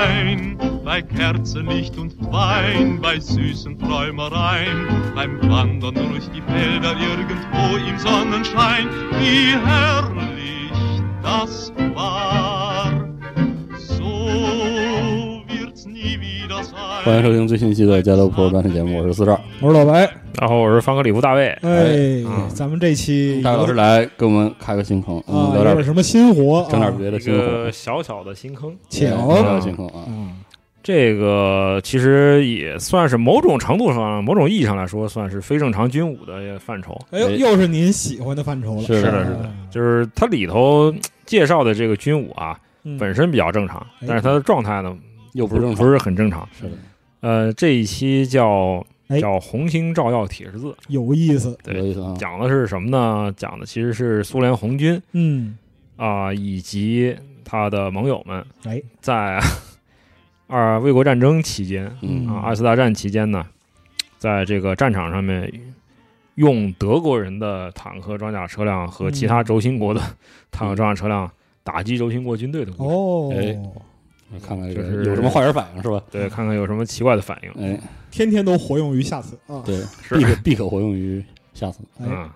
ein, bei Kerzenlicht und Wein, bei süßen Träumereien, beim Wandern durch die Felder irgendwo im Sonnenschein, wie herrlich das war. So wird's nie wieder sein. 欢迎收听最新一期的《加州普罗专题节目》，我是四少。我是老白。 然后我是方克里夫大卫，哎，嗯咱们这期大卫老师来给我们开个新坑，我啊，聊点有点什么新活？整点别的新活个，小小的新坑。请聊点新坑啊。嗯，这个其实也算是某种程度上、某种意义上来说，算是非正常军武的范畴。哎呦，哎又是您喜欢的范畴了。是的是的，是的，就是它里头介绍的这个军武啊，嗯本身比较正常，哎但是它的状态呢，又不正常，不是不是很正常。是的，呃，这一期叫哎叫红星照耀铁十字，有意思。对有意思啊。讲的是什么呢？讲的其实是苏联红军嗯，啊、以及他的盟友们哎，在 二卫国战争期间嗯啊，二次大战期间呢，在这个战场上面，用德国人的坦克装甲车辆和其他轴心国的坦克装甲车辆打击轴心国军队的故事。哦，哎看看就是有什么化学反应是吧？对，看看有什么奇怪的反应。哎，天天都活用于下次。啊。对，是。必可必可活用于下次。啊，嗯，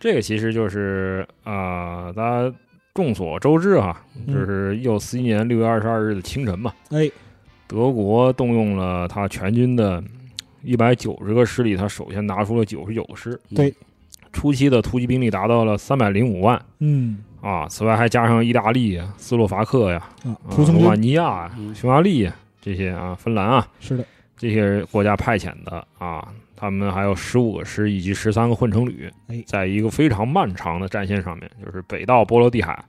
这个其实就是啊、大家众所周知哈，嗯。就是一九四一年六月二十二日的清晨嘛，哎，德国动用了他全军的一百九十个师里，他首先拿出了九十九个师。对，初期的突击兵力达到了三百零五万。嗯。啊，此外还加上意大利呀、斯洛伐克呀、啊，啊罗马尼亚呀、嗯。匈牙利呀这些啊，芬兰啊。是的，这些国家派遣的啊，他们还有十五个师以及十三个混成旅哎，在一个非常漫长的战线上面，就是北到波罗的海，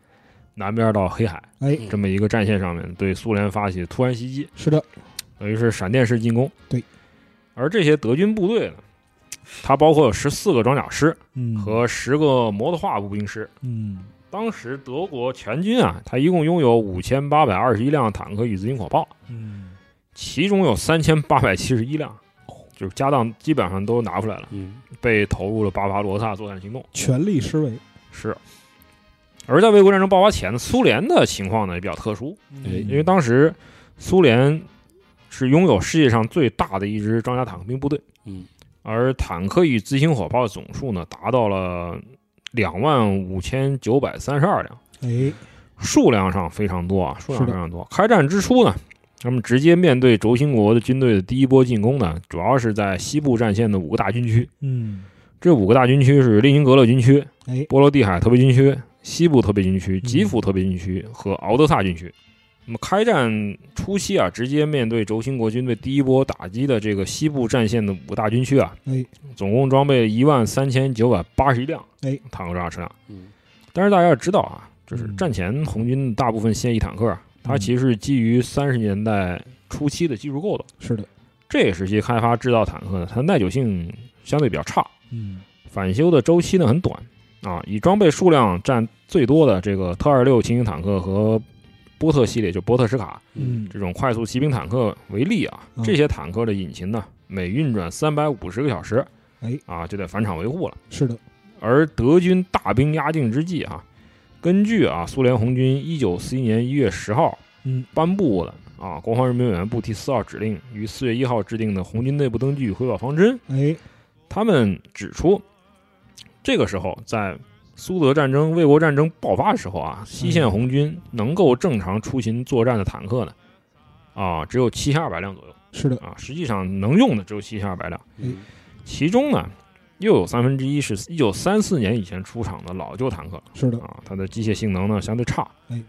南边到黑海哎，这么一个战线上面，对苏联发起突然袭击。是的，等于是闪电式进攻。对，而这些德军部队呢，它包括有十四个装甲师嗯。和十个摩托化步兵师。嗯。当时德国全军啊，它一共拥有五千八百二十一辆坦克与自行火炮，嗯，其中有三千八百七十一辆，就是家当基本上都拿出来了，嗯被投入了巴巴罗萨作战行动。全力施为。是。而在卫国战争爆发前呢，苏联的情况呢也比较特殊，哎因为当时苏联是拥有世界上最大的一支装甲坦克兵部队，嗯而坦克与自行火炮的总数呢达到了两万五千九百三十二辆，哎，数量上非常多啊，数量非常多。开战之初呢，他们直接面对轴心国的军队的第一波进攻呢，主要是在西部战线的五个大军区。嗯，这五个大军区是列宁格勒军区、哎，波罗的海特别军区、西部特别军区、嗯。基辅特别军区和敖德萨军区。那么开战初期啊，直接面对轴心国军队第一波打击的这个西部战线的五个大军区啊，哎，总共装备一万三千九百八十一辆哎。坦克装甲车辆。嗯。但是大家要知道啊，就是嗯。战前红军大部分现役坦克啊，它其实是基于三十年代初期的技术构的。是的，这个时期开发制造坦克呢，它耐久性相对比较差，嗯返修的周期呢很短啊。以装备数量占最多的这个特二六轻型坦克和波特系列，就波特什卡嗯，这种快速骑兵坦克为例啊，嗯这些坦克的引擎呢，每运转三百五十个小时，哎啊就得返厂维护了。是的，而德军大兵压境之际啊，根据啊苏联红军一九四一年一月十号嗯。颁布的啊国防人民委员部第四号指令于四月一号制定的红军内部登记与汇报方针，哎，他们指出，这个时候在苏德战争、卫国战争爆发的时候啊，西线红军能够正常出勤作战的坦克呢，啊，只有七千二百辆左右是的，啊，实际上能用的只有七千二百辆，嗯。其中呢，又有三分之一是一九三四年以前出厂的老旧坦克。是的，啊，它的机械性能呢相对差，哎，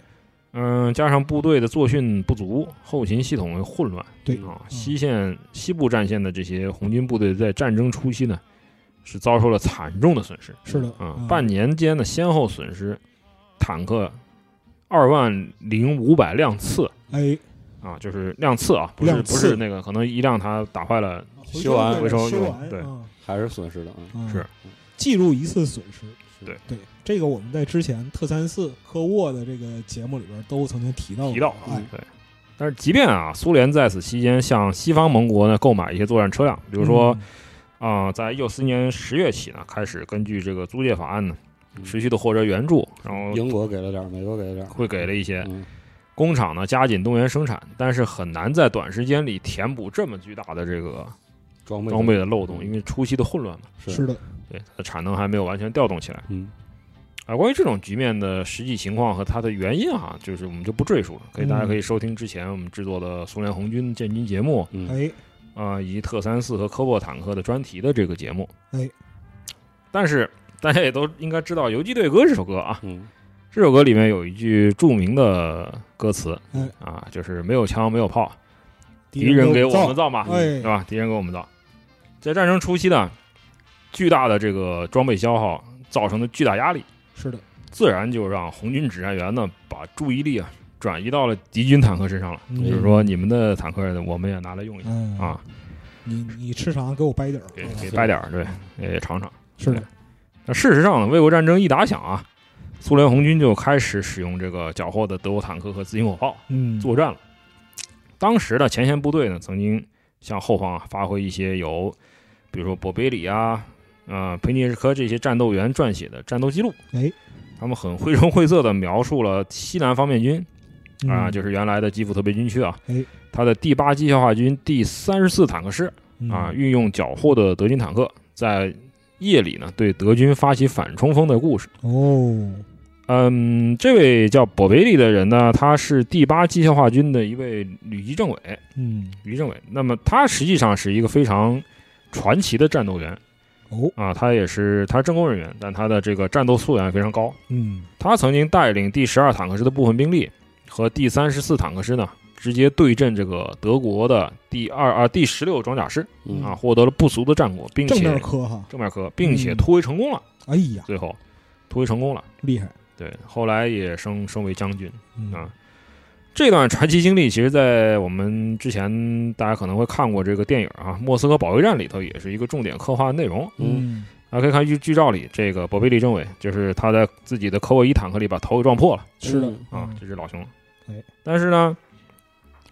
嗯，加上部队的作训不足，后勤系统又混乱，对。啊，西线西部战线的这些红军部队在战争初期呢，是遭受了惨重的损失。是的，啊嗯，半年间呢先后损失坦克二万零五百辆次。哎，啊，就是辆次啊，不是不是那个可能一辆它打坏了，修完回收修完，对啊还是损失的啊。嗯是记录一次损失。对对，这个我们在之前特三四科沃的这个节目里边都曾经提到提到哎，对。但是，即便啊，苏联在此期间向西方盟国呢购买一些作战车辆，比如说嗯啊、在一九四年十月起呢，开始根据这个租借法案呢，嗯持续的获得援助，然后英国给了点儿，美国给了点儿，会给了一些。嗯工厂呢加紧动员生产，但是很难在短时间里填补这么巨大的这个装备装备的漏洞，因为初期的混乱嘛，是。是的，对它的产能还没有完全调动起来。嗯。啊，关于这种局面的实际情况和它的原因啊，就是我们就不赘述了，可以大家嗯可以收听之前我们制作的苏联红军建军节目嗯。哎，啊、以及特三四和科沃坦克的专题的这个节目。哎，但是大家也都应该知道《游击队歌》这首歌啊，嗯。这首歌里面有一句著名的歌词哎，啊，就是没有枪没有炮，敌人人给我们造嘛，哎。是，吧？敌人给我们造，在战争初期呢，巨大的这个装备消耗造成的巨大压力，是的，自然就让红军指战员呢把注意力啊转移到了敌军坦克身上了。嗯。就是说，你们的坦克，我们也拿来用一下嗯。啊，你你吃啥给我掰点儿，给啊给掰点儿，对，也尝尝。是的，那事实上呢，卫国战争一打响啊，苏联红军就开始使用这个缴获的德国坦克和自行火炮嗯，作战了。当时的前线部队呢，曾经向后方啊发挥一些由，比如说博贝里啊、啊、佩涅日科这些战斗员撰写的战斗记录。哎，他们很绘声绘色地描述了西南方面军啊，嗯就是原来的基辅特别军区啊，哎，他的第八机械化军第三十四坦克师嗯啊，运用缴获的德军坦克，在夜里呢对德军发起反冲锋的故事。哦，嗯，这位叫博贝利的人呢，他是第八机械化军的一位旅级政委，嗯，旅级政委。那么他实际上是一个非常传奇的战斗员。哦，啊，他也是他是政工人员，但他的这个战斗素养也非常高。嗯，他曾经带领第十二坦克师的部分兵力和第三十四坦克师呢，直接对阵这个德国的第二啊第十六装甲师嗯。啊，获得了不俗的战果，并且正面磕哈，正面磕，并且嗯。突围成功了。哎呀，最后突围成功了，厉害，对，后来也升升为将军。嗯。啊这段传奇经历，其实，在我们之前大家可能会看过这个电影啊，《莫斯科保卫战》里头也是一个重点刻画的内容。嗯，大家可以看剧剧照里，这个博贝利政委就是他在自己的科沃伊坦克里把头给撞破了是的嗯啊，这是老熊。哎，但是呢，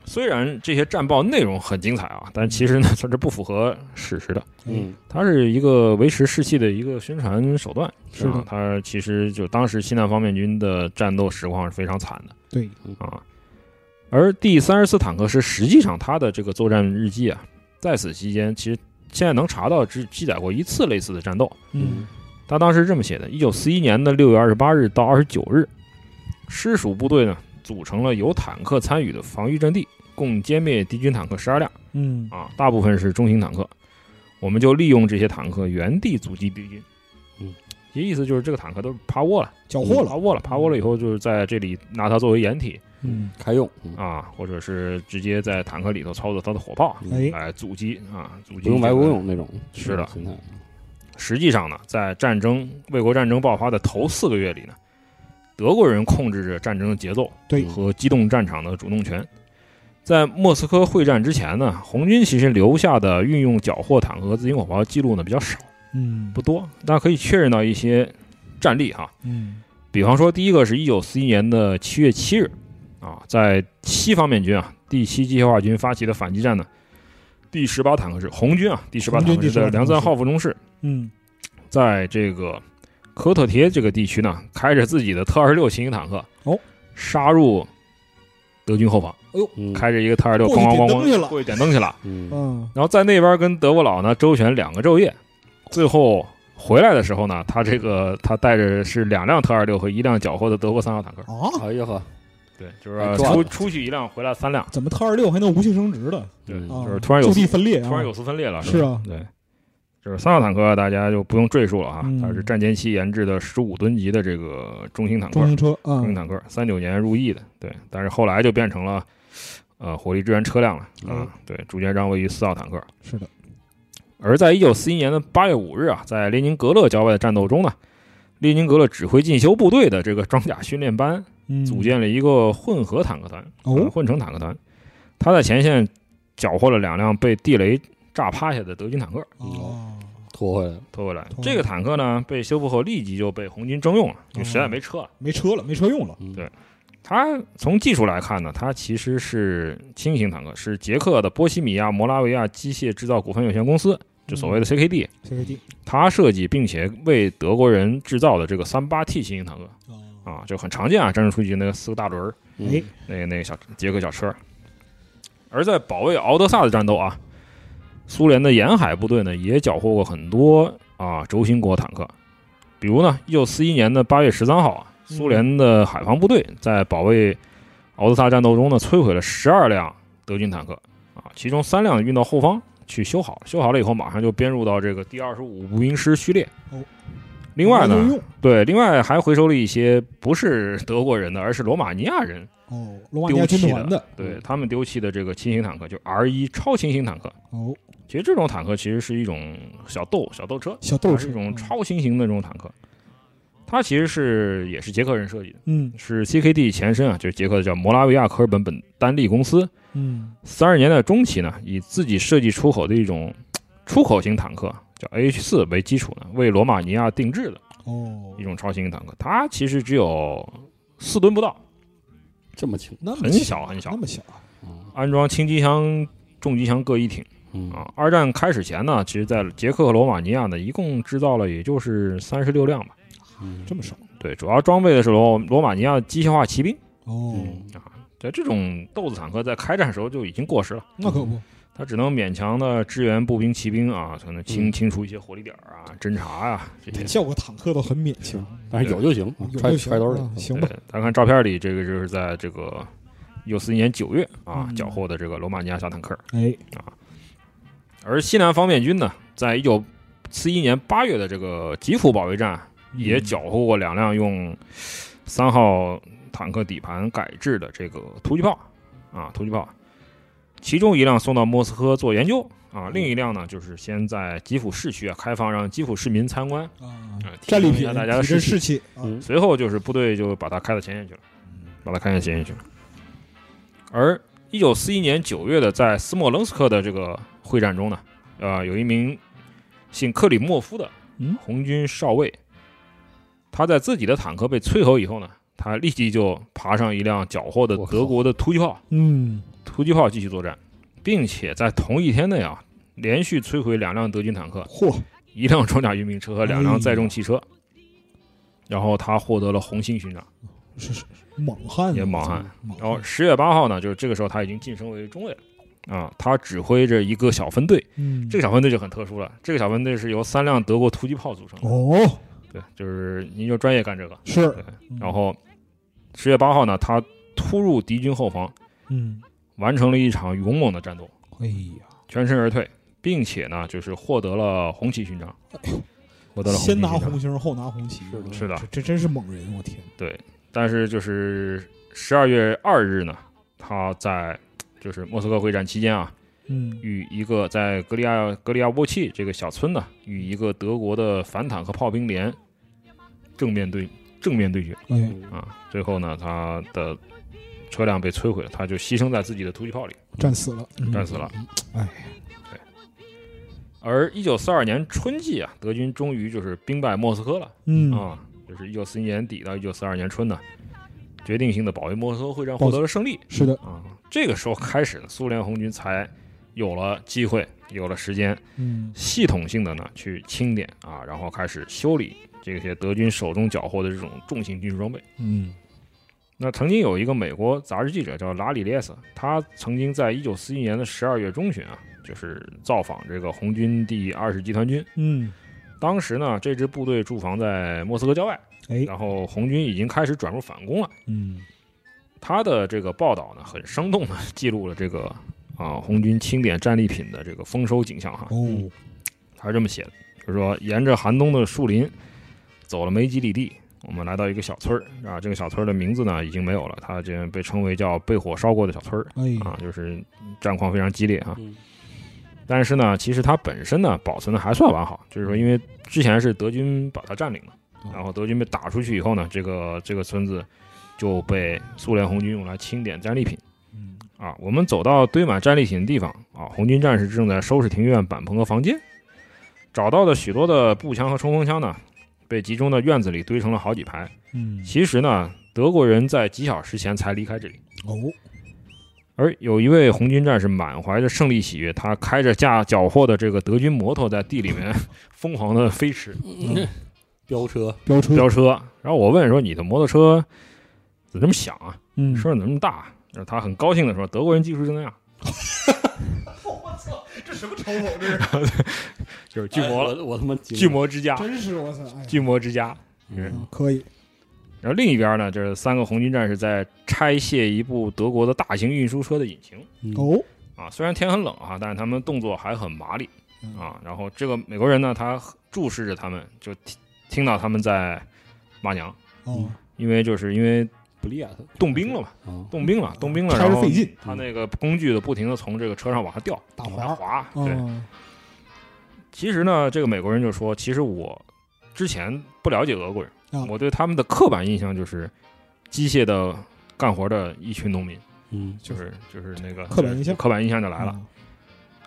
虽然这些战报内容很精彩啊，但其实呢，它是不符合史实的。嗯它是一个维持士气的一个宣传手段。是的啊它其实就当时西南方面军的战斗实况是非常惨的。对，啊。而第三十四坦克师实际上他的这个作战日记啊，在此期间其实现在能查到只记载过一次类似的战斗。嗯，他当时这么写的：一九四一年的六月二十八日到二十九日，师属部队呢组成了有坦克参与的防御阵地，共歼灭敌军坦克十二辆嗯，啊，大部分是中型坦克。我们就利用这些坦克原地阻击敌军。嗯，其意思就是这个坦克都是趴窝了，缴获了，趴窝了，趴窝了以后就是在这里拿它作为掩体嗯，开用，嗯啊，或者是直接在坦克里头操作它的火炮哎，来阻击啊，阻击不用白这个不用那种，是的。实际上呢，在战争卫国战争爆发的头四个月里呢，德国人控制着战争的节奏对，和机动战场的主动权。在莫斯科会战之前呢，红军其实留下的运用缴获坦克和自行火炮记录呢比较少，嗯，不多，大家可以确认到一些战例哈。嗯，比方说，第一个是一九四一年的七月七日，啊，在西方面军啊第七机械化军发起的反击战呢，第十八坦克师红军啊第十八坦克师第18的梁赞号副中士，嗯，在这个科特铁这个地区呢，开着自己的特二十六轻型坦克，哦，杀入德军后方，哎呦，开着一个特二十六，过去咣咣咣点灯去了咣过去点灯去了，嗯嗯，然后在那边跟德国佬呢周旋两个昼夜，最后回来的时候呢，他这个他带着是两辆特二六和一辆缴获的德国三号坦克，啊，哎呀呵，对，就是出出去一辆，回来三辆，怎么特二六还能无限升值的？对，就是突然有就地分裂啊，突然有丝分裂了，是啊，吧对。就是三号坦克，大家就不用赘述了啊，嗯它是战前期研制的十五吨级的这个中型坦克中，型车啊中，型坦克，三九年入役的，对，但是后来就变成了呃火力支援车辆了嗯啊，对，主舰张位于四号坦克。是的，而在一九四一年的八月五日啊，在列宁格勒郊外的战斗中呢，列宁格勒指挥进修部队的这个装甲训练班嗯，组建了一个混合坦克团，混成坦克团，他在前线缴获了两辆被地雷炸趴下的德军坦克，哦，拖回来，拖回来这个坦克呢，被修复后立即就被红军征用了，因为实在没车了。没车了，没车用了，嗯。对。它从技术来看呢，它其实是轻型坦克，是捷克的波西米亚摩拉维亚机械制造股份有限公司，就所谓的 CKD，、CKD 它设计并且为德国人制造的这个三八 T 轻型坦克哦啊，就很常见啊，战争初期那个四个大轮儿，那个那个小捷克小车。而在保卫敖德萨的战斗啊，苏联的沿海部队呢也缴获过很多啊轴心国坦克，比如呢，一九四一年的八月十三号啊，苏联的海防部队在保卫敖德萨战斗中呢摧毁了十二辆德军坦克。啊，其中三辆运到后方去修好，修好了以后马上就编入到这个第二十五步兵师序列。哦，另外呢对，另外还回收了一些不是德国人的，而是罗马尼亚人哦，罗马尼亚军团的对他们丢弃的这个轻型坦克，就 R 一超轻型坦克。哦，其实这种坦克其实是一种小斗小斗车，小斗士它是一种超轻型的这种坦克。它其实是也是捷克人设计的，嗯是 CKD 前身啊，就是捷克的叫摩拉维亚科尔本本丹利公司。嗯三十年代中期呢，以自己设计出口的一种 出口型坦克叫 AH 四为基础呢，为罗马尼亚定制的哦一，种超轻型坦克。它其实只有四吨不到，这么轻，那么轻小很小那么小啊，安装轻机枪、重机枪各一挺。嗯啊，二战开始前呢，其实在捷克和罗马尼亚呢，一共制造了也就是三十六辆吧。嗯这么少对，主要装备的是罗罗马尼亚机械化骑兵。哦，嗯对，这种豆子坦克在开战时候就已经过时了，那可不，它只能勉强的支援步兵、骑兵啊，可能清嗯清除一些火力点儿啊、侦察啊这些。效果坦克都很勉强，但是有就行，啊揣有就行揣兜里啊。行吧对，，咱看照片里，这个就是在这个一九四一年九月啊嗯缴获的这个罗马尼亚小坦克。哎，而西南方面军呢，在一九四一年八月的这个吉普保卫战，也嗯缴获过两辆用三号坦克底盘改制的这个突击炮啊，突击炮，其中一辆送到莫斯科做研究啊，另一辆呢就是先在基辅市区啊开放让基辅市民参观，啊战利品升一下大家的士气。士气啊，嗯。随后就是部队就把它开到前线去了，把它开到前线去了。而一九四一年九月的在斯莫棱斯克的这个会战中呢，呃，有一名姓克里莫夫的嗯。红军少尉，他在自己的坦克被摧毁以后呢，他立即就爬上一辆缴获的德国的突击炮，嗯，突击炮继续作战，并且在同一天内啊，连续摧毁两辆德军坦克，嚯，一辆装甲运兵车和两辆载重汽车。然后他获得了红星勋章，是是猛汉啊，也猛汉然后十月八号呢，就是这个时候他已经晋升为中尉了啊，他指挥着一个小分队，嗯，这个小分队就很特殊了，这个小分队是由三辆德国突击炮组成的，哦。对，就是您就专业干这个，是，对，然后十月八号呢，他突入敌军后方，嗯，完成了一场勇猛的战斗，哎呀，全身而退，并且呢，就是获得了红旗勋章，获得了先拿红星后拿红旗，是的这这真是猛人，我天，对，但是就是十二月二日呢，他在就是莫斯科会战期间啊，嗯，与一个在格里亚格里亚沃契这个小村呢，与一个德国的反坦克炮兵连正面对正面对决。嗯，啊，最后呢，他的车辆被摧毁了，他就牺牲在自己的突击炮里，战死了，嗯。战死了。哎，而一九四二年春季啊，德军终于就是兵败莫斯科了。嗯，啊，就是一九四一年底到一九四二年春呢，决定性的保卫莫斯科会战获得了胜利。是的，啊，这个时候开始呢，苏联红军才有了机会，有了时间，嗯，系统性的呢去清点啊，然后开始修理这些德军手中缴获的这种重型军事装备。嗯，那曾经有一个美国杂志记者叫拉里列斯，他曾经在一九四一年的十二月中旬啊，就是造访这个红军第二十集团军。嗯，当时呢，这支部队驻防在莫斯科郊外，哎，然后红军已经开始转入反攻了。嗯，他的这个报道呢，很生动的 记录了这个啊红军清点战利品的这个丰收景象哈。哦，他是这么写的，就是说沿着寒冬的树林走了没几里地，我们来到一个小村儿啊，这个小村儿的名字呢已经没有了，它这被称为叫被火烧过的小村儿哎，啊，就是战况非常激烈啊。嗯但是呢，其实它本身呢保存的还算完好，就是说因为之前是德军把它占领了，哦然后德军被打出去以后呢，这个这个村子就被苏联红军用来清点战利品。嗯，啊，我们走到堆满战利品的地方啊，红军战士正在收拾庭院板棚和房间，找到的许多的步枪和冲锋枪呢，被集中到院子里堆成了好几排。嗯，其实呢，德国人在几小时前才离开这里，哦，而有一位红军战士满怀着胜利喜悦，他开着驾缴获的这个德军摩托在地里面 疯狂的飞驰，嗯飙车，飙车，飙车。然后我问说：“你的摩托车怎么这么响啊？嗯，声儿怎么那么大？”然后他很高兴的说：“德国人技术就那样，这什么嘲讽？这是就是巨魔哎我我他妈巨魔之家，真是我操！哎，巨魔之家。”嗯可以，然后另一边呢，就是三个红军战士在拆卸一部德国的大型运输车的引擎嗯哦，啊。虽然天很冷啊，但是他们动作还很麻利嗯啊。然后这个美国人呢，他注视着他们，就听听到他们在骂娘，哦，因为就是因为不厉害，冻冰了嘛，啊，冻冰了，冻冰了，拆然后着费劲，他那个工具的不停的从这个车上往下掉，打往下滑，滑。对，哦，其实呢，这个美国人就说，其实我之前不了解俄国人，啊。我对他们的刻板印象就是机械的干活的一群农民，嗯，就是就是那个刻板印象。刻板印象就来了。啊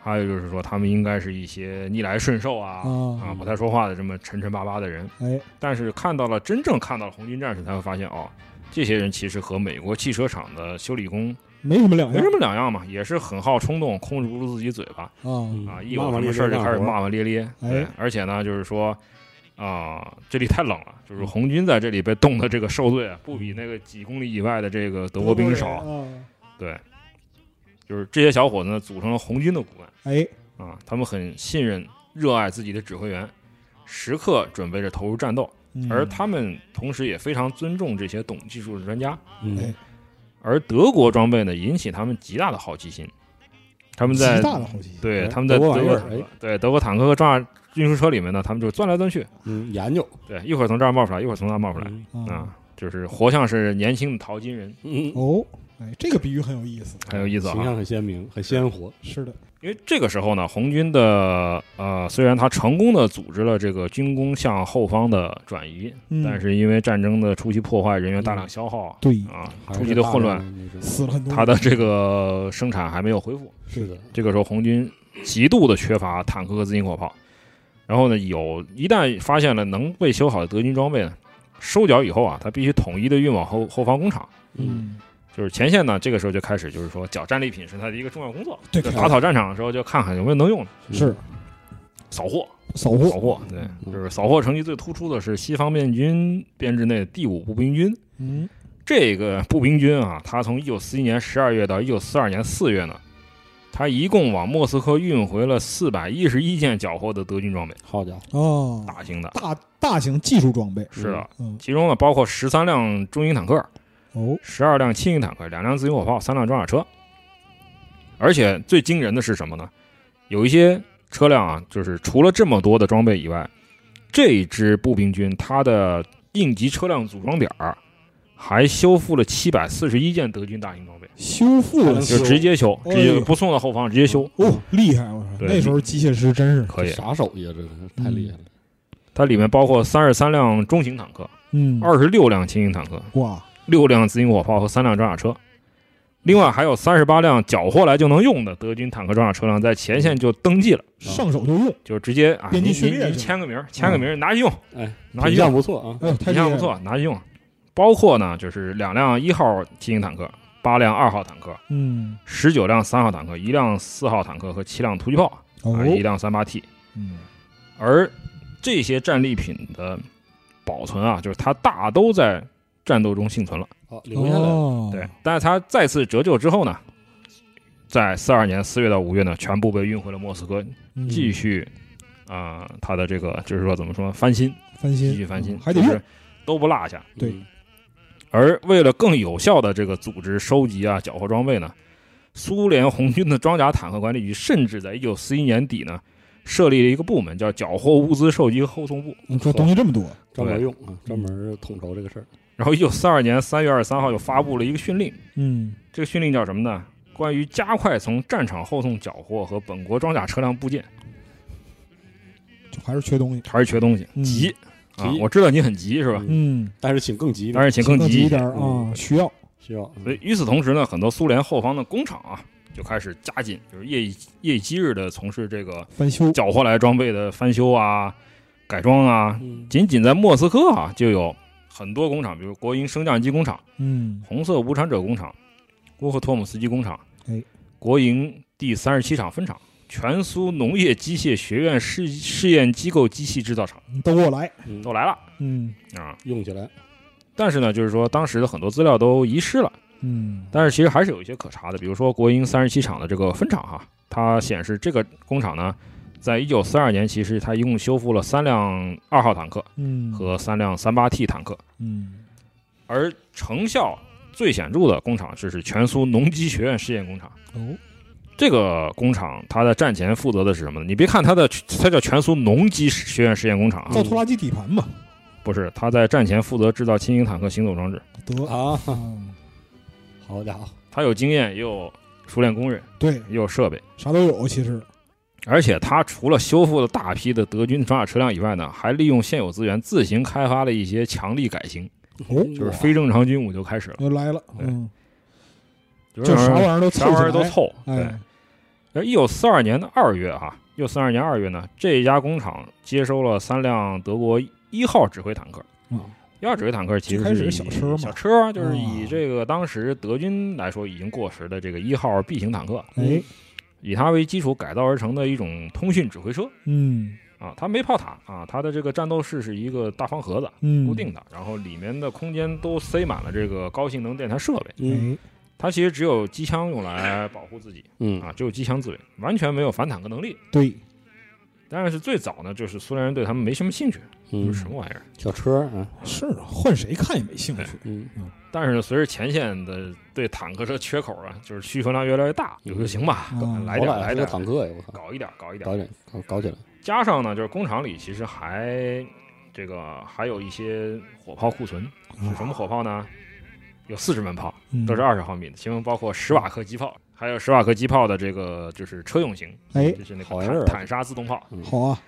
还有就是说，他们应该是一些逆来顺受啊啊。啊不太说话的这么沉沉巴巴的人。哎，但是看到了真正看到了红军战士，才会发现哦，这些人其实和美国汽车厂的修理工没什么两样没什么两样嘛，也是很好冲动，控制不住自己嘴巴啊，嗯啊，一有什么事儿就开始骂骂咧咧。哎对，而且呢，就是说啊，这里太冷了，就是红军在这里被冻的这个受罪啊，不比那个几公里以外的这个德国兵少。啊，对，就是这些小伙子呢，组成了红军的骨干。哎，啊，他们很信任、热爱自己的指挥员，时刻准备着投入战斗，嗯而他们同时也非常尊重这些懂技术的专家。嗯。哎。而德国装备呢，引起他们极大的好奇心。他们在极大的好奇心，哎对他们在德国德国玩意儿哎。对德国坦克和装甲运输车里面呢，他们就钻来钻去，嗯，研究，对，一会儿从这儿冒出来，一会儿从那儿冒出来，啊，就是活像是年轻的淘金人，嗯，哦，哎，这个比喻很有意思，很有意思啊。形象很鲜明，很鲜活，是的，因为这个时候呢，红军的呃，虽然他成功的组织了这个军工向后方的转移，嗯但是因为战争的初期破坏，人员大量消耗对，啊，初期的混乱，死了很多，他的这个生产还没有恢复。是的，这个时候，红军极度的缺乏坦克和自行火炮。然后呢，有一旦发现了能被修好的德军装备呢，收缴以后啊，他必须统一的运往后后方工厂。嗯，就是前线呢，这个时候就开始就是说缴战利品是他的一个重要工作。对，就打扫战场的时候，就看看有没有能用的，是扫货。扫货，扫货，对，嗯就是扫货成绩最突出的是西方面军编制内的第五步兵军。嗯，这个步兵军啊，他从一九四一年十二月到一九四二年四月呢，他一共往莫斯科运回了四百一十一件缴获的德军装备，好家伙，哦，大型的。大大型技术装备，是的，嗯，其中呢包括十三辆中型坦克、哦，十二辆轻型坦克、两辆自行火炮、三辆装甲车。而且最惊人的是什么呢？有一些车辆啊，就是除了这么多的装备以外，这一支步兵军它的应急车辆组装点儿还修复了七百四十一件德军大型装备，修复了，就直接修，哎直接不送到后方，直接修。哦，厉害！我说那时候机械师真是，可以，啥手艺啊，这个太厉害了，它里面包括三十三辆中型坦克、嗯，二十六辆轻型坦克、哇，六辆自行火炮和三辆装甲车，另外还有三十八辆缴获来就能用的德军坦克装甲车辆在前线就登记了，上手就用，就直接啊，边您您您境训练签个名，签个名儿，拿去用，哎，拿去用，不错啊，哎呦，太厉害了品相不错，，拿去用。包括呢，就是两辆一号轻型坦克，八辆二号坦克，嗯，十九辆三号坦克，一辆四号坦克和七辆突击炮，哦啊，，一辆三八 T。嗯，而这些战利品的保存啊，就是它大都在战斗中幸存了。哦留下来对，但是他再次折旧之后呢，在四二年四月到五月呢，全部被运回了莫斯科，嗯。继续啊、呃它的这个就是说怎么说翻新，翻新，继续翻新，还得是都不落下。对。嗯。而为了更有效的这个组织收集啊缴获装备呢，苏联红军的装甲坦克管理局甚至在一九四一年底呢，设立了一个部门，叫缴获物资收集和后送部。你说东西这么多，专门用啊，专门统筹这个事儿，然后，一九四二年三月二十三号又发布了一个训令，嗯，这个训令叫什么呢？关于加快从战场后送缴获和本国装甲车辆部件，就还是缺东西，还是缺东西，嗯急啊！我知道你很急是吧？嗯，但是请更急，但是请更急一点啊，需要，需要，嗯所以与此同时呢，很多苏联后方的工厂啊，就开始加紧，就是夜以夜以继日的从事这个翻修，缴获来装备的翻修啊、改装啊。嗯仅仅在莫斯科啊，就有很多工厂，比如国营升降机工厂、嗯，红色无产者工厂、乌赫托姆斯基工厂，哎，国营第三十七厂分厂，全苏农业机械学院试试验机构机器制造厂都给我来，嗯。都来了。嗯。啊。用起来，但是呢，就是说当时的很多资料都遗失了，嗯。但是其实还是有一些可查的，比如说国营三十七厂的这个分厂哈，它显示这个工厂呢，在一九四二年，其实它一共修复了三辆二号坦克嗯和三辆三八 T 坦克，嗯而成效最显著的工厂就是全苏农机学院试验工厂。哦这个工厂它的战前负责的是什么呢？你别看它的它叫全苏农机学院试验工厂啊，造拖拉机底盘嘛，不是，它在战前负责制造轻型坦克行走装置，得啊，嗯好家伙，他有经验，也有熟练工人，对，也有设备。啥都有其实，而且他除了修复了大批的德军装甲车辆以外呢，还利用现有资源自行开发了一些强力改型，哦。就是非正常军武就开始了，又来了，对。嗯，就就啥玩意儿都凑啥玩意儿，都凑。对。哎，，而一九四二年的二月哈，一九四二年二月呢，这家工厂接收了三辆德国一号指挥坦克。啊一号指挥坦克其实开始是小车嘛。小车就是以啊。这个当时德军来说已经过时的这个一号 B 型坦克，哎，以它为基础改造而成的一种通讯指挥车嗯啊。它没炮塔啊，它的这个战斗室是一个大方盒子，嗯，固定的，然后里面的空间都塞满了这个高性能电台设备。嗯哎，它其实只有机枪用来保护自己嗯啊，只有机枪自卫，完全没有反坦克能力。对，但是最早呢，就是苏联人对他们没什么兴趣，就嗯是，什么玩意儿。小车啊，是啊，换谁看也没兴趣，嗯但是呢，随着前线的对坦克车缺口啊，就是需求量越来越大，有就行吧，嗯来点来点坦克呀，我操，搞一点搞一点搞。点搞搞起来，加上呢，就是工厂里其实还这个还有一些火炮库存，是什么火炮呢？有四十门炮，嗯都是二十毫米的，其中包括十瓦克机炮，还有十瓦克机炮的这个就是车用型，哎，就是那个坦坦沙自动炮，好啊，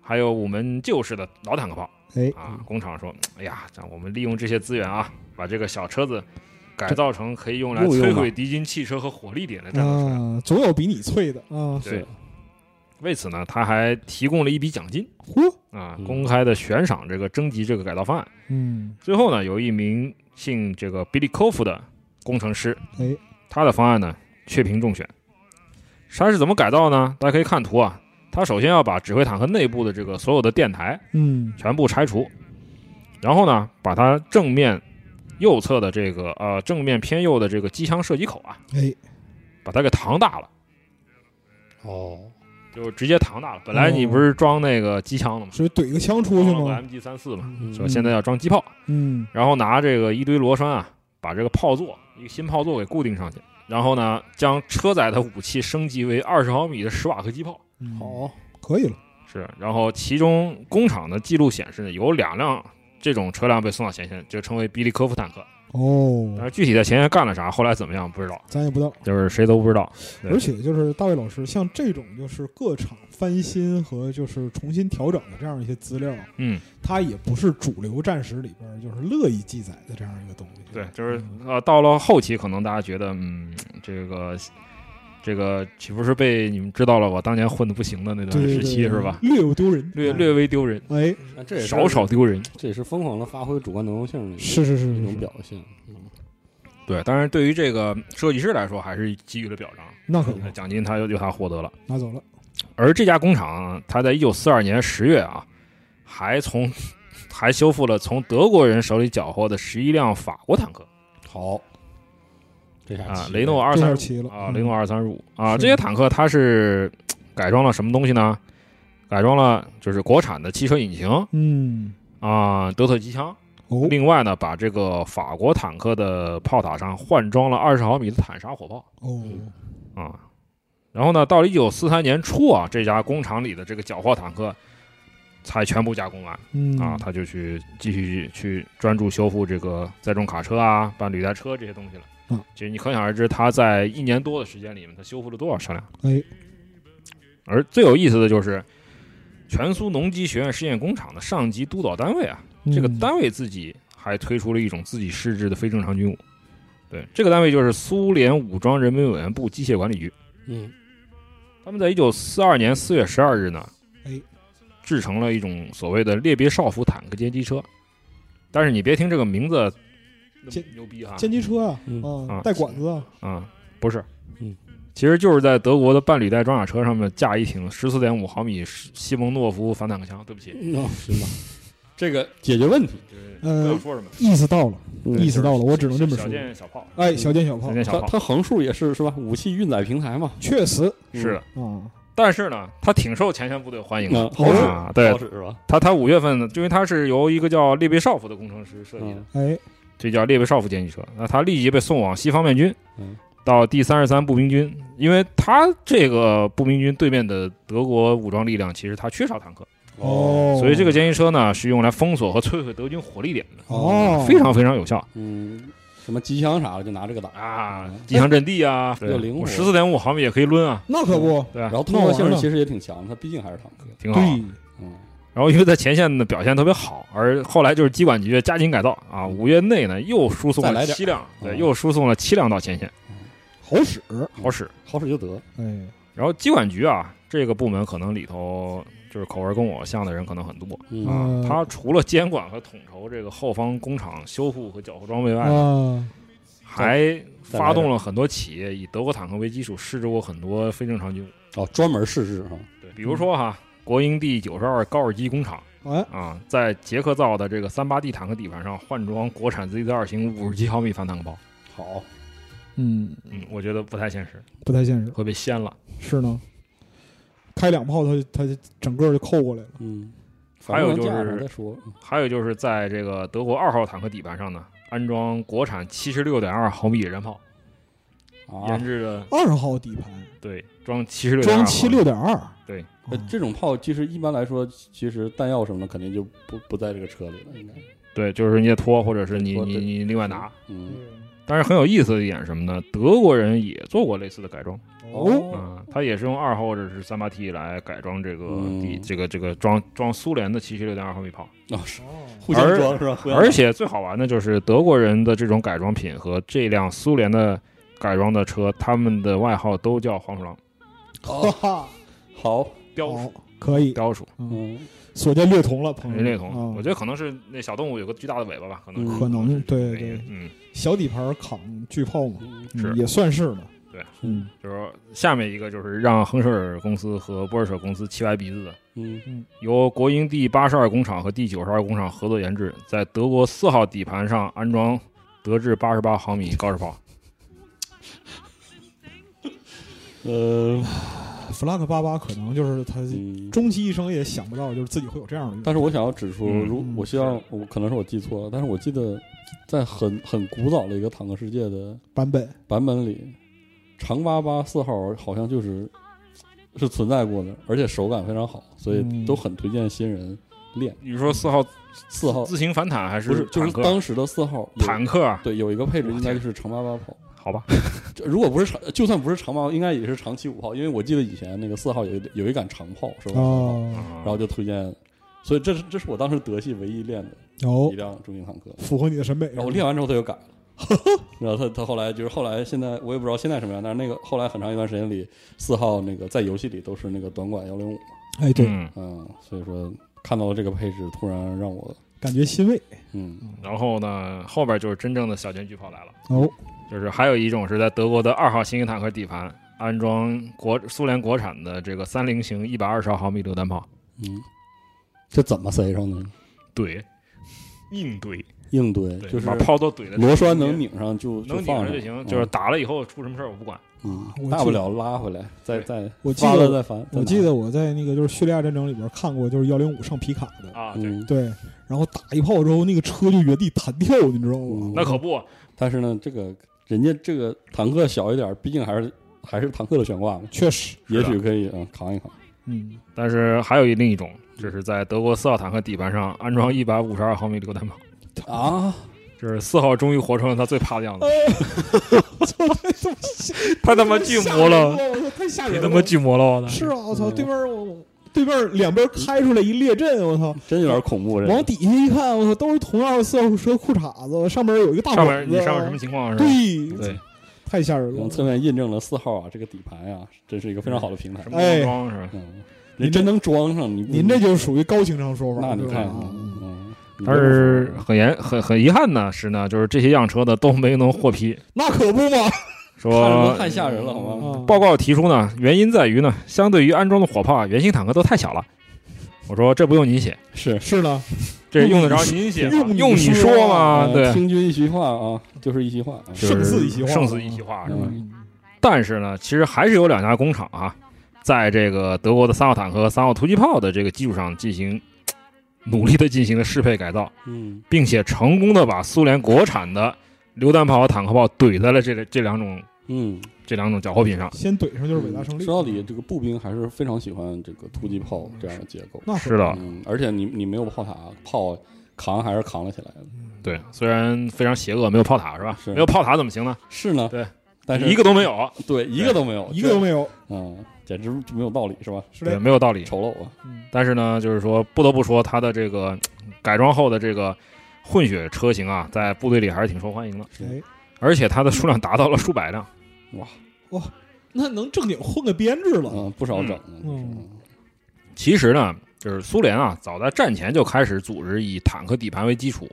还有我们旧式的老坦克炮哎，啊。工厂说，哎呀，这样我们利用这些资源啊，把这个小车子改造成可以用来摧毁敌军汽车和火力点的战斗车辆。啊，总有比你脆的啊，对，为此呢，他还提供了一笔奖金嚯，啊，嗯公开的悬赏这个征集这个改造方案。嗯，最后呢，有一名姓这个比利科夫的工程师，哎，他的方案呢确评中选。山是怎么改造呢？大家可以看图啊。它首先要把指挥坦克内部的这个所有的电台嗯，全部拆除，然后呢，把它正面右侧的这个呃正面偏右的这个机枪射击口啊，哎，把它给膛大了，哦，就直接膛大了。本来你不是装那个机枪的吗？是怼个枪出去吗？MG 三四嘛，嗯说现在要装机炮，嗯，然后拿这个一堆螺栓啊，把这个炮座一个新炮座给固定上去，然后呢，将车载的武器升级为二十毫米的十瓦克机炮。嗯，好，可以了，是，然后其中工厂的记录显示呢，有两辆这种车辆被送到前线，就称为比利科夫坦克。哦但，是具体在前线干了啥，后来怎么样不知道，咱也不知道。就是谁都不知道。而且就是大卫老师，像这种就是各厂翻新和就是重新调整的这样一些资料，嗯，它也不是主流战史里边就是乐意记载的这样一个东西。对，就是嗯呃，到了后期，可能大家觉得，嗯，这个这个岂不是被你们知道了我当年混的不行的那段时对对对期是吧？略有丢人，略略微丢人，哎，那这也是少少，丢人。这也是疯狂的发挥主观能动性的是是是一种表现，嗯对，当然对于这个设计师来说，还是给予了表彰，那可不，奖金他由由他获得了。拿走了。而这家工厂，他在一九四二年十月啊，还从还修复了从德国人手里缴获的十一辆法国坦克好，这下啊，雷诺二三十下齐了啊，嗯雷诺二三十五啊，这些坦克它是改装了什么东西呢？改装了就是国产的汽车引擎嗯，啊，德特机枪。哦，另外呢，把这个法国坦克的炮塔上换装了二十毫米的坦沙火炮哦，啊。然后呢，到了一九四三年初啊，这家工厂里的这个缴获坦克才全部加工完嗯啊，他就去继续去专注修复这个载重卡车啊、半履带车这些东西了。嗯，其实你可想而知，他在一年多的时间里面，他修复了多少车辆。哎，而最有意思的就是，全苏农机学院试验工厂的上级督导单位啊，这个嗯单位自己还推出了一种自己试制的非正常军武。对，这个单位就是苏联武装人民委员部机械管理局。嗯，他们在一九四二年四月十二日呢，哎，制成了一种所谓的列别少夫坦克歼击车。但是你别听这个名字那么歼牛逼哈，歼击车啊，嗯带管子啊，啊，不是，嗯，其实就是在德国的半履带装甲车上面架一挺十四点五毫米西蒙诺夫反坦克枪。对不起，嗯，行吧，这个解决问题，不呃，说什么，意思到了，嗯意思到了，我只能这么说小说。舰小炮，哎，小舰小炮小，舰小炮它它横竖也是是吧？武器运载平台嘛，确实是的。啊，但是呢，它挺受前线部队欢迎的嗯，好使啊。对好，使是吧？它它五月份呢，因为它是由一个叫列贝绍夫的工程师设计的，嗯哎，这叫列维绍夫歼击车。那他立即被送往西方面军嗯，到第三十三步兵军，因为他这个步兵军对面的德国武装力量其实他缺少坦克，哦，所以这个歼击车呢是用来封锁和摧毁德军火力点的，哦，非常非常有效嗯，什么机枪啥的就拿这个打，啊嗯，机枪阵地啊，又灵活十四点五毫米也可以抡啊，那可不，对啊然，后通过性其实也挺强，它毕竟还是坦克。挺好。然后因为在前线的表现特别好，而后来就是机管局加紧改造啊，五月内呢又输送了七辆，对，嗯又输送了七辆到前线，好使，好使。好使就得。哎，然后机管局啊，这个部门可能里头就是口味跟我像的人可能很多嗯啊嗯。他除了监管和统筹这个后方工厂修复和缴获装备外，啊，还发动了很多企业以德国坦克为基础试制过很多非正常军务。哦，专门试制哈。对，比如说哈，国营第九十二高尔基工厂哎，啊，在捷克造的这个三八 D 坦克底盘上换装国产 ZZ 二型五十七毫米反坦克炮。好，嗯，嗯，我觉得不太现实，不太现实，会被掀了。是呢，开两炮，它，它就整个就扣过来了，嗯，还有就是。还有就是在这个德国二号坦克底盘上呢，安装国产七十六点二毫米野战炮，啊研，制的二号底盘对装七十六装七六点二，对，呃这种炮其实一般来说，其实弹药什么的肯定就不不在这个车里了，应该。对，就是你得拖，或者是你你你另外拿。嗯，但是很有意思的一点是什么呢？德国人也做过类似的改装哦，啊，他也是用二号或者是三八 T 来改装这个这个这个装装苏联的七十六点二毫米炮。哦是哦，互相装是吧？而且最好玩的就是德国人的这种改装品和这辆苏联的改装的车，他们的外号都叫黄鼠狼、哈哈，好，好雕鼠、，可以，雕鼠、嗯，嗯，所见略同了，朋友们，人类童。啊我觉得可能是那小动物有个巨大的尾巴吧，可能嗯可能对对对，嗯，小底盘扛巨炮嘛，嗯嗯是也算是的，对，嗯，就是说下面一个就是让亨舍尔公司和波尔舍公司气歪鼻子的，嗯。由国营第八十二工厂和第九十二工厂合作研制，在德国四号底盘上安装德制八十八毫米高射炮。呃，弗拉克八八可能就是他嗯，终其一生也想不到，就是自己会有这样的，但是我想要指出，嗯如我希望我可能是我记错了，但是我记得在很很古早的一个坦克世界的版本，版本里，长八八四号好像就是是存在过的，而且手感非常好，所以嗯。都很推荐新人练。你说四号四号。自行反坦还是不是，就是？当时的四号坦克啊，对有一个配置应该就是长八八炮，好吧，这如果不是长，就算不是长炮，应该也是长期五炮，因为我记得以前那个四号有一有一杆长炮是吧？哦，然然后就推荐，所以这是这是我当时德系唯一练的哦一，辆重型坦克。符合你的审美，然后我练完之后他就改了，然后他他后来就是后来现在我也不知道现在什么样，但是那个后来很长一段时间里，四号那个在游戏里都是那个短管幺零五，哎，对，嗯，嗯，所以说看到了这个配置，突然让我感觉欣慰，嗯然后呢，后边就是真正的小型巨炮来了，哦，就是还有一种是在德国的二号新型坦克底盘安装国苏联国产的这个三菱型一百二十毫米榴弹炮，嗯，这怎么塞上呢？怼，硬怼，硬怼，就是把炮都怼在螺栓能拧上就能拧放上上就行，就是打了以后出什么事儿我不管。嗯我，大不了拉回来，再再我记得。我记得我在那个就是叙利亚战争里边看过，就是幺零五上皮卡的，啊，对，嗯，对，然后打一炮之后，那个车就原地弹跳，你知道吗嗯？那可不，但是呢，这个人家这个坦克小一点，毕竟还是还是坦克的悬挂嘛，确实，也许可以嗯扛一扛。嗯，但是还有一另一种，就是在德国四号坦克底盘上安装一百五十二毫米榴弹炮，啊，这是四号终于活成了他最怕的样子，我操，太他妈巨魔了，太吓人了，太他妈巨魔了，我操！是啊，我操，嗯。对面我对面两边开出来一列阵，我操，真有点恐怖，这往底下一看，我操，都是同样的四号车裤衩子，上面有一个大上管子，面你上面什么情况是吧？对对，太吓人了从。侧面印证了四号啊这个底盘啊，真是一个非常好的平台什。么哎装是吧？嗯，人真能装上你，您这就属于高情商说法，那你看，嗯，但是很严很很遗憾呢是呢，就是这些样车的都没能获批。那可不嘛，说太吓人了，好吗？啊，报告提出呢，原因在于呢，相对于安装的火炮啊，原型坦克都太小了。我说这不用您写，是是的，这用得着您写吗？用你用你说说吗？呃对，听君一席话啊，就是一席话。胜似一席话胜似一席话是吧？嗯但是呢，其实还是有两家工厂啊，在这个德国的三号坦克和三号突击炮的这个基础上进行努力的进行了适配改造，嗯并且成功的把苏联国产的榴弹炮和坦克炮怼在了这这两种嗯，这两种缴获品上。先怼上就是伟大胜利。说到底，这个步兵还是非常喜欢这个突击炮这样的结构。那是的，嗯，而且你你没有炮塔，炮扛还是扛了起来的。对，虽然非常邪恶，没有炮塔是吧？是没有炮塔怎么行呢？是呢，对，但是一个都没有，对一个都没有，一个都没有，这嗯，简直就没有道理，是吧？对，是的，没有道理。丑陋啊！嗯但是呢，就是说不得不说，它的这个改装后的这个混血车型啊，在部队里还是挺受欢迎的，哎，而且它的数量达到了数百辆。哇哇那能正经混个编制了。嗯，不少整。嗯其实呢，就是苏联啊，早在战前就开始组织以坦克底盘为基础，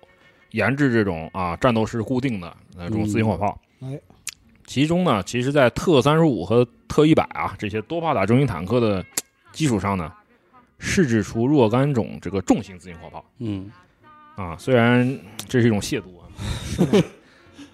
研制这种啊战斗式固定的那种自行火炮。嗯哎，其中呢，其实，在特三十五和特一百啊这些多炮塔重型坦克的基础上呢，试制出若干种这个重型自行火炮嗯啊。虽然这是一种亵渎啊，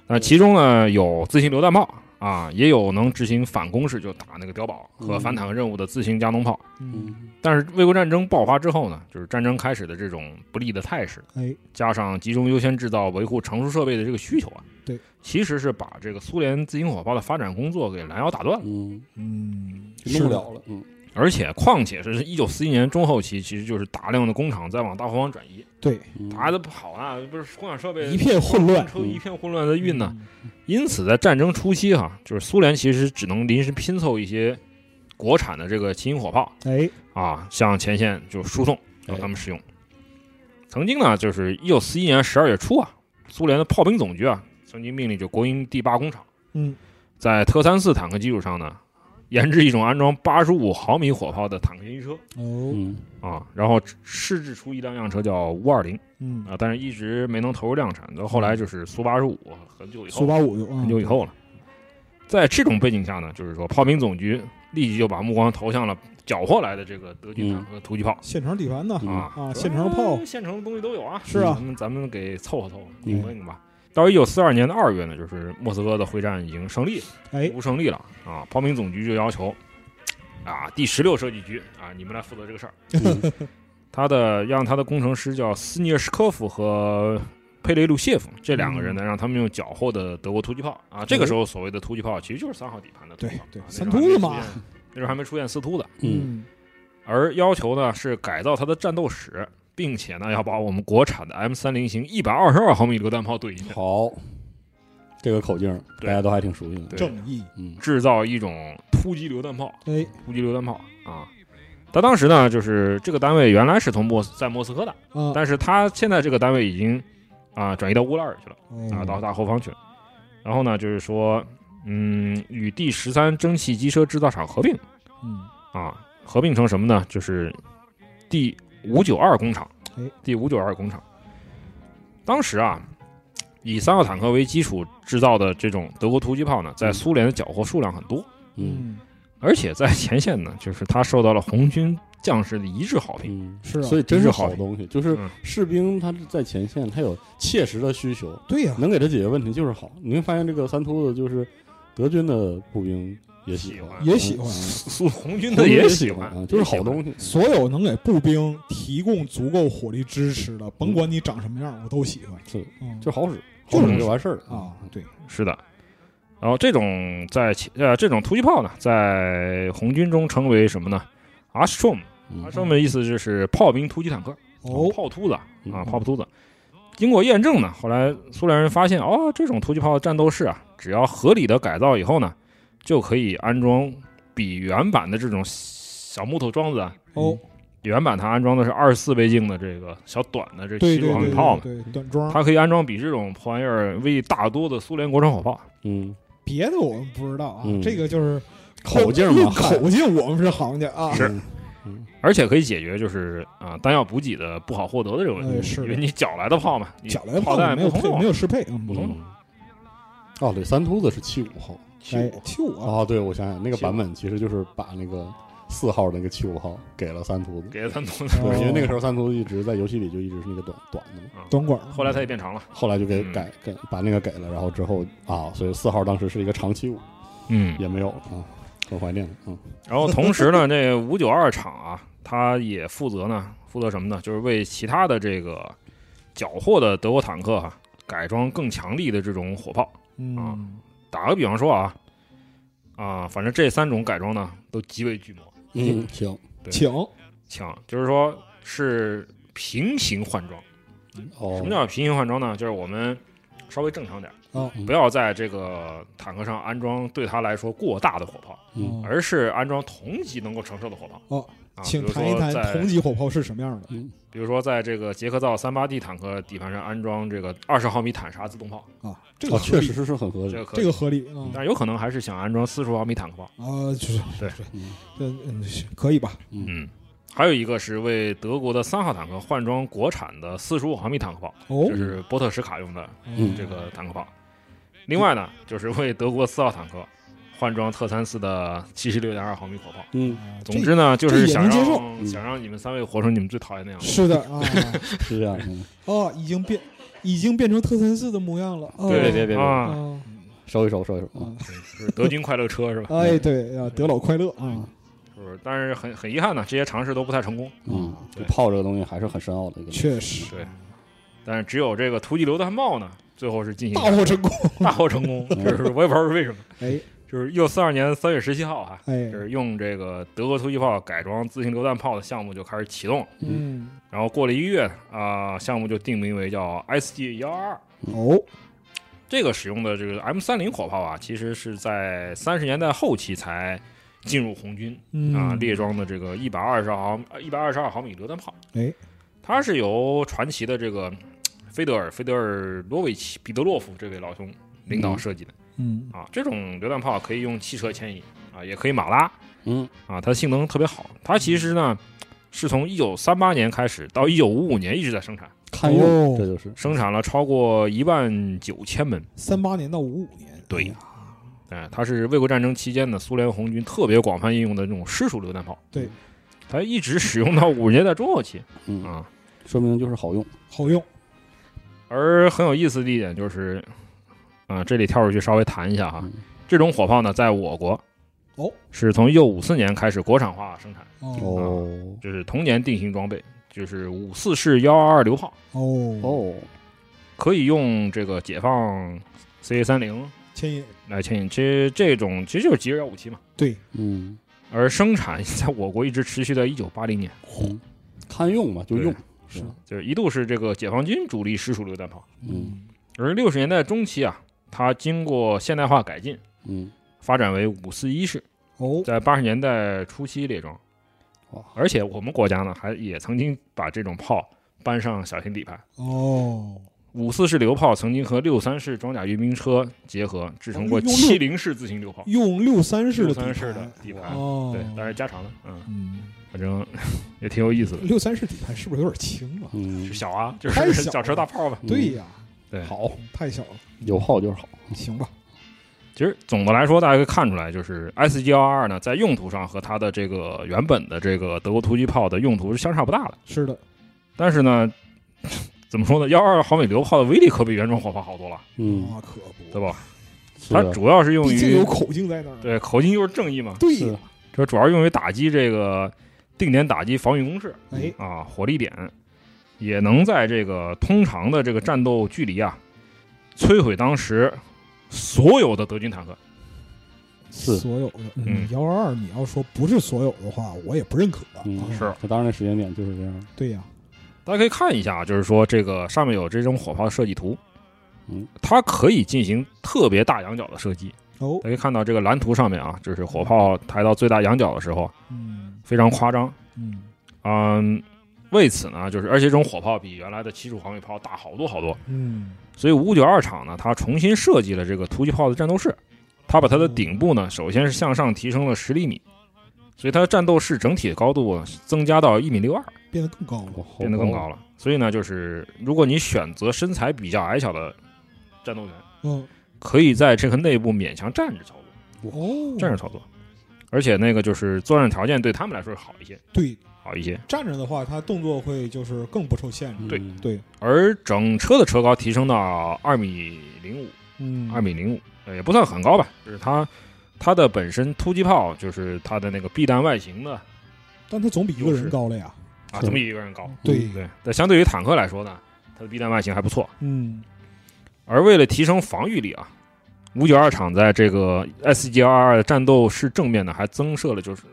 那其中呢有自行榴弹炮啊，也有能执行反攻势就打那个碉堡和反坦克任务的自行加农炮。嗯，嗯但是卫国战争爆发之后呢，就是战争开始的这种不利的态势，哎，加上集中优先制造、维护成熟设备的这个需求啊，对，其实是把这个苏联自行火炮的发展工作给拦腰打断了。嗯，嗯，就弄不了了。嗯而且，况且是一九四一年中后期，其实就是大量的工厂在往大后方转移，对，嗯，打的不好啊，不是工厂设备一片混乱车一片混乱的运呢。因此，在战争初期哈，就是苏联其实只能临时拼凑一些国产的这个轻型火炮，哎，啊，向前线就输送，让哎他们使用。曾经呢，就是一九四一年十二月初啊，苏联的炮兵总局啊，曾经命令就国营第八工厂，嗯，在特三四坦克基础上呢，研制一种安装八十五毫米火炮的坦克型车。哦，嗯啊，然后试制出一辆样车叫五二零。嗯，啊，但是一直没能投入量产。到后来就是苏八十五，很久以后苏，八五很久以后了。在这种背景下呢，就是说炮兵总局立即就把目光投向了缴获来的这个德军坦克突击炮。现成底盘的嗯啊。啊，现成的炮。哎，现成的东西都有啊。是啊。咱们咱们给凑合凑合，嗯。拧吧拧吧。到一九四二年的二月呢，就是莫斯科的会战已经胜利，哎，无胜利了啊。炮兵总局就要求啊，第十六设计局啊，你们来负责这个事儿。嗯 他的让他的工程师叫斯涅什科夫和佩雷鲁谢夫这两个人呢，让他们用缴获的德国突击炮啊。这个时候所谓的突击炮其实就是三号底盘的突击炮，对三突子嘛，那时候还没出现那时候还没出现四突的。嗯，而要求呢是改造他的战斗室，并且呢要把我们国产的 M 三零型一百二十二毫米榴弹炮怼进去，好，这个口径大家都还挺熟悉的。对正义，嗯制造一种突击榴弹炮。哎，突击榴弹炮啊。他当时呢，就是这个单位原来是从莫斯在莫斯科的，嗯，但是他现在这个单位已经啊转移到乌拉尔去了哦啊，到大后方去了。然后呢，就是说，嗯，与第十三蒸汽机车制造厂合并嗯，啊，合并成什么呢？就是第五九二工厂哎，第五九二工厂。当时啊，以三号坦克为基础制造的这种德国突击炮呢，在苏联的缴获数量很多。嗯而且在前线呢，就是它受到了红军将士的一致好评。嗯，是啊所以真是好好东西，就是嗯士兵他在前线，他有切实的需求，对呀，能给他解决问题就是好。你会发现这个三秃子就是德军的步兵也喜欢，也喜欢。嗯苏红军红的也喜喜欢啊，就是好东西。所有能给步兵提供足够火力支持的，甭管你长什么样，我都喜欢。是的，嗯，就好使，就是好使就完事儿了。啊，对，是的。然后这种在其呃这种突击炮呢，在红军中称为什么呢？阿什 m 嗯。阿什 m 的意思就是炮兵突击坦克，哦，炮突子啊，嗯。炮突子。经过验证呢，后来苏联人发现，哦，这种突击炮的战斗室啊，只要合理的改造以后呢，就可以安装比原版的这种小木头桩子啊，哦，原版它安装的是二十四倍镜的这个小短的这七对对对六毫米炮嘛，对，短装。它可以安装比这种破玩意儿威力大多的苏联国产火炮。嗯，别的我们不知道啊，嗯。这个就是口径嘛，口径我们是行家啊。是。嗯。而且可以解决就是啊、弹药补给的不好获得的这个问题，哎是因为你缴来的炮嘛，缴来的炮弹没有配没有适配，嗯不通嗯。哦，对，三秃子是七五号，哎，就啊，啊，对，我想想，那个版本其实就是把那个四号那个七五号给了三秃子，给了三秃子对，因为那个时候三秃子一直在游戏里就一直是那个短短的嘛，短管，后来他也变长了。后来就给嗯。改给把那个给了，然后之后啊，所以四号当时是一个长七五嗯，也没有了啊，很怀念的，嗯。然后同时呢，这五九二厂啊，它也负责呢，负责什么呢？就是为其他的这个缴获的德国坦克哈、改装更强力的这种火炮。嗯，打个比方说啊，啊，反正这三种改装呢都极为巨魔。嗯，请请请枪就是说是平行换装。哦，什么叫平行换装呢？就是我们稍微正常点儿，哦嗯不要在这个坦克上安装对它来说过大的火炮，嗯而是安装同级能够承受的火炮。哦，啊，请谈一谈同级火炮是什么样的嗯比如说，在这个捷克造三八 D 坦克底盘上安装这个二十毫米坦沙自动炮，啊？这个哦，确实是是很合理，这个这个合理啊但有可能还是想安装四十毫米坦克炮。啊，就是对 嗯这嗯可以吧？嗯嗯，还有一个是为德国的三号坦克换装国产的四十五毫米坦克炮，哦这，是波特什卡用的嗯这个坦克炮。另外呢，就是为德国四号坦克换装特三四的七十六点二毫米火炮。嗯，啊总之呢，就是想让嗯想让你们三位活成你们最讨厌那样这子。是的啊 是这样，嗯，哦，已经变已经变成特三四的模样了。哦别别别啊，啊收一收，收一收啊，德军快乐车是吧？哎，对啊，德老快乐啊！是不是？但是很很遗憾呢，这些尝试都不太成功。嗯，炮这个东西还是很深奥的一个，确实，对，但是只有这个突击榴弹炮呢，最后是进行大获成功。大获成功。就是我也不知道是为什么，哎就是一九四二年三月十七号啊，哎，就是用这个德国突击炮改装自行榴弹炮的项目就开始启动，嗯，然后过了一个月啊、项目就定名为叫 SG 幺二。哦，这个使用的这个 M 三零火炮啊，其实是在三十年代后期才进入红军嗯啊列装的这个一百二十毫一百二十二毫米榴弹炮。哎，它是由传奇的这个菲德尔菲德尔罗维奇彼得洛夫这位老兄领导设计的、嗯啊。这种榴弹炮可以用汽车牵引啊，也可以马拉嗯啊，它性能特别好。它其实呢是从一九三八年开始到一九五五年一直在生产，堪用，哦这就是生产了超过一万九千门。三八年到五五年，对哎呀哎，它是卫国战争期间的苏联红军特别广泛应用的这种湿属榴弹炮。对，它一直使用到五十年代中后期嗯，啊。说明就是好用，好用。而很有意思的一点就是，啊，这里跳出去稍微谈一下哈，嗯这种火炮呢，在我国哦是从一九五四年开始国产化生产，哦哦就是同年定型装备，就是五四式幺二二榴炮，哦，哦，可以用这个解放 CA 三零牵引来牵引。其实这种其实就是吉尔幺五七嘛，对，嗯而生产在我国一直持续到一九八零年。嗯，堪用嘛，就用，是就是一度是这个解放军主力实属榴弹炮，嗯而六十年代中期啊，它经过现代化改进，嗯，发展为五四一式，哦，在八十年代初期列装哇。而且我们国家呢，还也曾经把这种炮搬上小型底盘。哦，五四式榴炮曾经和六三式装甲运兵车结合，制成过七零式自行榴炮，用六三式的底六三式的盘底盘，哦，对，当然加长的，嗯，嗯，反正 也挺有意思的。六三式底盘是不是有点轻啊？嗯。是，小啊，就是小车大炮吧。嗯。对呀，对，好，太小了，有炮就是好，行吧？其实总的来说，大家可以看出来，就是 S G 幺二呢，在用途上和它的这个原本的这个德国突击炮的用途是相差不大的。是的，但是呢，怎么说呢？幺二毫米榴炮的威力可比原装火炮好多了，嗯，那可不，对？吧？它主要是用于毕竟有口径在那儿。对口径就是正义嘛，是对，这主要用于打击这个定点打击防御工事哎，啊，火力点，也能在这个通常的这个战斗距离啊，摧毁当时所有的德军坦克。是。所有的，嗯幺二二，你要说不是所有的话，我也不认可。嗯啊。是。那当然，那时间点就是这样，对呀，大家可以看一下，就是说这个上面有这种火炮设计图，嗯，它可以进行特别大仰角的设计。哦。大，家可以看到这个蓝图上面啊，就是火炮抬到最大仰角的时候嗯。非常夸张。嗯，嗯，为此呢，就是而且这种火炮比原来的七十五毫米炮大好多好多，嗯，所以五九二厂呢，它重新设计了这个突击炮的战斗室，它把它的顶部呢，首先是向上提升了十厘米，所以它的战斗室整体的高度增加到一米六二，变得更高了。哦变得更高了。所以呢，就是如果你选择身材比较矮小的战斗员，嗯，可以在这个内部勉强站着操作。哦，站着操作，而且那个就是作战条件对他们来说是好一些，对好一些。站着的话，它动作会就是更不受限制。对。嗯。对，而整车的车高提升到二米零五，嗯，二米零五，呃也不算很高吧，就是它它的本身突击炮就是它的那个避弹外形的但它总比一个人高了呀。啊，总比一个人高。对，对，但相对于坦克来说呢，它的避弹外形还不错。嗯，而为了提升防御力啊，五九二厂在这个 SG 二二的战斗室正面呢，还增设了就是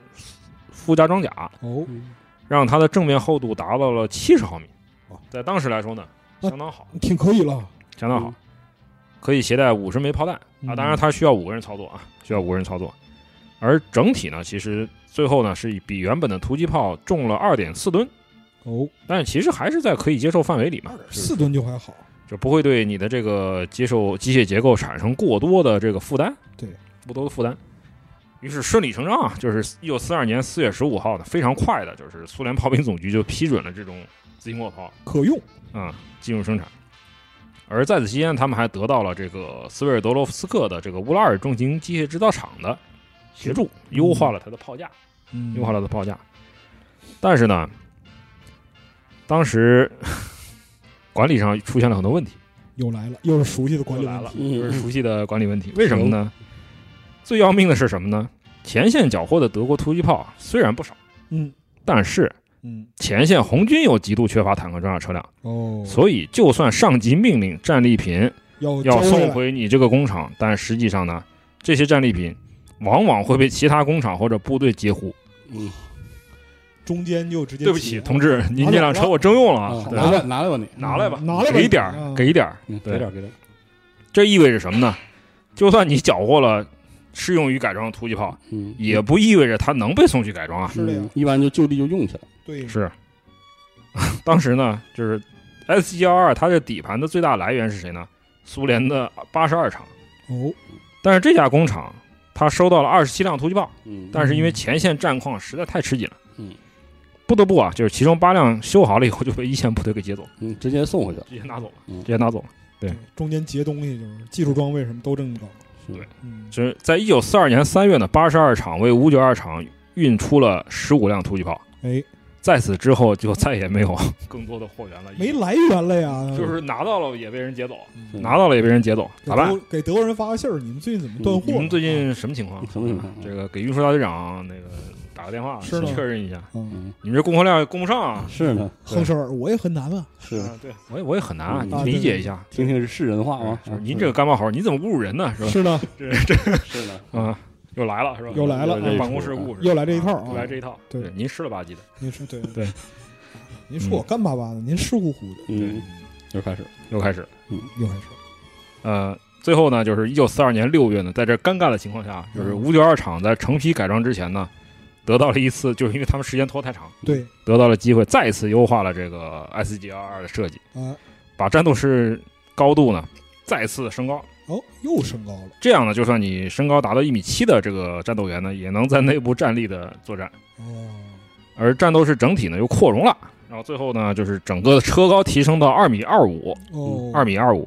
附加装甲，哦，嗯让它的正面厚度达到了七十毫米哇。在当时来说呢，相当好，挺可以了。相当好，可以携带五十枚炮弹啊。嗯当然，它需要五个人操作啊，需要五个人操作。而整体呢，其实最后呢是比原本的突击炮重了二点四吨，哦，但是其实还是在可以接受范围里嘛四吨就还好。就不会对你的这个接受机械结构产生过多的这个负担，对，过多的负担。于是顺理成章啊，就是一九四二年四月十五号呢，非常快的，就是苏联炮兵总局就批准了这种自行火炮可用。啊、进入生产。而在此期间，他们还得到了这个斯维尔德罗夫斯克的这个乌拉尔重型机械制造厂的协助，优化了它的炮架，嗯，优化了它的炮架。但是呢，当时 管理上出现了很多问题。又来了，又是熟悉的管理又来了，问题。就是熟悉的管理问题。为什么呢？最要命的是什么呢？前线缴获的德国突击炮啊虽然不少，嗯。但是嗯，前线红军又极度缺乏坦克装甲车辆，哦，所以就算上级命令战利品要要送回你这个工厂，但实际上呢，这些战利品往往会被其他工厂或者部队截胡。嗯。中间就直接对不起，同志，您这辆车我征用了拿来拿来吧你，拿来吧，拿来吧给一点儿，嗯。给一点儿。给点儿给点儿，这意味着什么呢？就算你缴获了适用于改装的突击炮，嗯，也不意味着它能被送去改装啊。是的呀。嗯一般就就地就用起来，对，是，当时呢，就是 S 幺二它的底盘的最大来源是谁呢？苏联的八十二厂。哦，但是这家工厂它收到了二十七辆突击炮，嗯，但是因为前线战况实在太吃紧了，嗯，不得不啊，就是其中八辆修好了以后就被一线部队给劫走，嗯直接送回去了，直接拿走了，嗯。直接拿走了。对，中间截东西就是技术装备什么都这么高。是对。嗯，就是在一九四二年三月呢，八十二厂为五九二厂运出了十五辆突击炮，哎，在此之后就再也没有 更多的货源了，没来源了呀，就是拿到了也被人劫走，嗯。拿到了也被人劫走，咋办？给德？国给德国人发个信儿，你们最近怎么断货？你们最近什么情况？什么情况这个给运输大队长那个打个电话，是确认一下，嗯，嗯你们这供货量供不上啊。是呢亨舍尔，我也很难啊。是，啊，对我也我也很难啊，嗯你理解一下。听听是人话吗？就是您这个干巴猴，你怎么侮辱人呢？是吧？是呢，这，是的，啊，又来了是吧？又来了嗯这办公室故事，又来这一套啊又来这一套。对您湿了吧唧的，您说对对，您说我干巴巴的，您湿乎乎的，嗯，又开始，又开始。嗯又开始呃，最后呢，就是一九四二年六月呢，在这尴尬的情况下，就是五九二厂在成批改装之前呢，得到了一次，就是因为他们时间拖太长，对得到了机会，再一次优化了这个 SG 二二的设计，啊，把战斗室高度呢再次升高。哦，又升高了，这样呢，就算你身高达到一米七的这个战斗员呢，也能在内部站立的作战。哦，而战斗室整体呢又扩容了，然后最后呢，就是整个的车高提升到二米二五，哦，二米二五。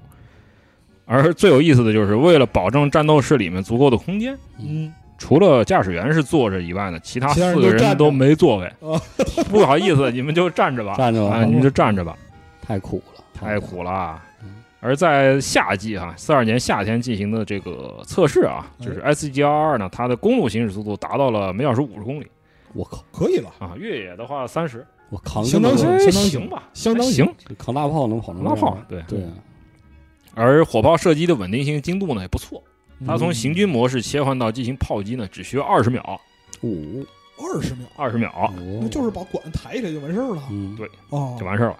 而最有意思的就是，为了保证战斗室里面足够的空间，嗯，除了驾驶员是坐着以外呢，其他四个人都没座位。哦。不好意思，你们就站着吧，站着吧。啊，你们就站着吧，太苦了，太苦了。而在夏季哈，四二年夏天进行的这个测试啊，哎。就是 S G 二二呢，它的公路行驶速度达到了每小时五十公里。我靠，可以了，啊，越野的话三十，我扛相当相当行吧，相当行，扛大炮能跑成这样拉炮对。对。啊，而火炮射击的稳定性精度呢也不错，它从嗯。行军模式切换到进行炮击呢，只需要二十秒，五二十秒，二十秒。那就是把管抬起来就完事儿了，嗯，对哦，就完事儿了。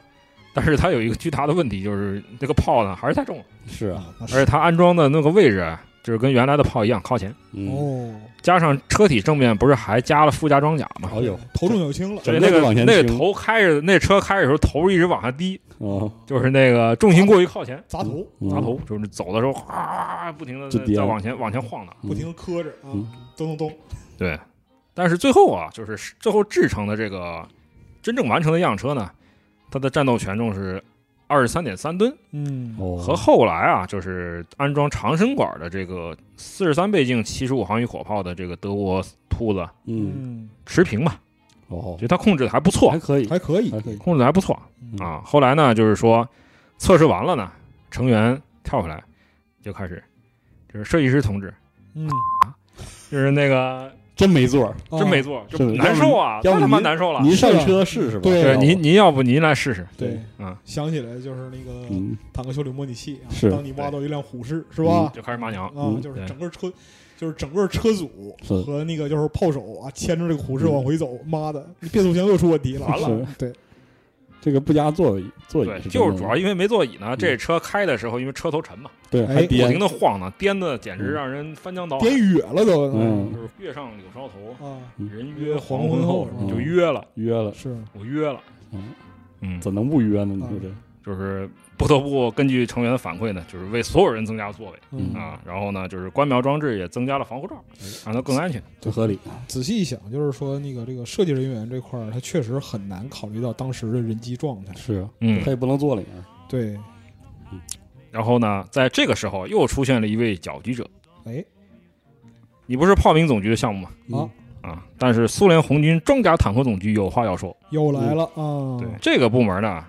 但是它有一个巨大的问题，就是这个炮呢还是太重了，是啊，而且它安装的那个位置啊，就是跟原来的炮一样靠前，嗯，哦，加上车体正面不是还加了附加装甲吗？哦呦，头重脚轻了，对那个那个头开着，那车开着的时候头一直往下低，哦，就是那个重心过于靠前，砸头，嗯。砸头，就是走的时候哗不停的在往前往前晃荡。嗯。不停的磕着啊嗯，咚咚咚，对，但是最后啊，就是最后制成的这个真正完成的样车呢，它的战斗权重是二十三点三吨，嗯。哦，和后来啊，就是安装长身管的这个四十三倍镜七十五毫米火炮的这个德国秃子嗯，嗯，持平吧，哦。觉，得他控制的还不错。还，可以，还可以。还可以，控制的还不错。嗯。啊。后来呢，就是说测试完了呢，成员跳出来就开始，就是设计师同志，嗯，就是那个真没座儿，啊真没做，就难受啊，太他妈要不您难受了。您上车试试吧。对对，您您要不您来试试，对，嗯，想起来就是那个嗯，坦克修理模拟器啊，是当你挖到一辆虎式是吧？就开始骂娘，啊，嗯就是整个车，就是整个车组是和那个就是炮手啊，牵着这个虎式嗯往回走，妈的，变速箱又出问题了，完了是对，这个不加座椅，座椅就是主要因为没座椅呢，这车开的时候因为车头沉嘛，对，哎还不停的晃呢，颠的简直嗯。让人翻江倒海。颠远了都，嗯。就是月上柳梢头，啊，人约黄黄昏后，你就约了，约了，是。我约了，嗯，嗯，怎能不约呢？你啊说这，就是不得不根据成员的反馈呢，就是为所有人增加座位嗯啊，然后呢，就是观瞄装置也增加了防护罩，让它更安全。这合理。仔细一想，就是说那个这个设计人员这块儿，他确实很难考虑到当时的人机状态。是啊，嗯他，也不能坐里面。对，然后呢，在这个时候又出现了一位搅局者，哎，你不是炮兵总局的项目吗？啊，啊，但是苏联红军装甲坦克总局有话要说。又来了啊！对这个部门呢，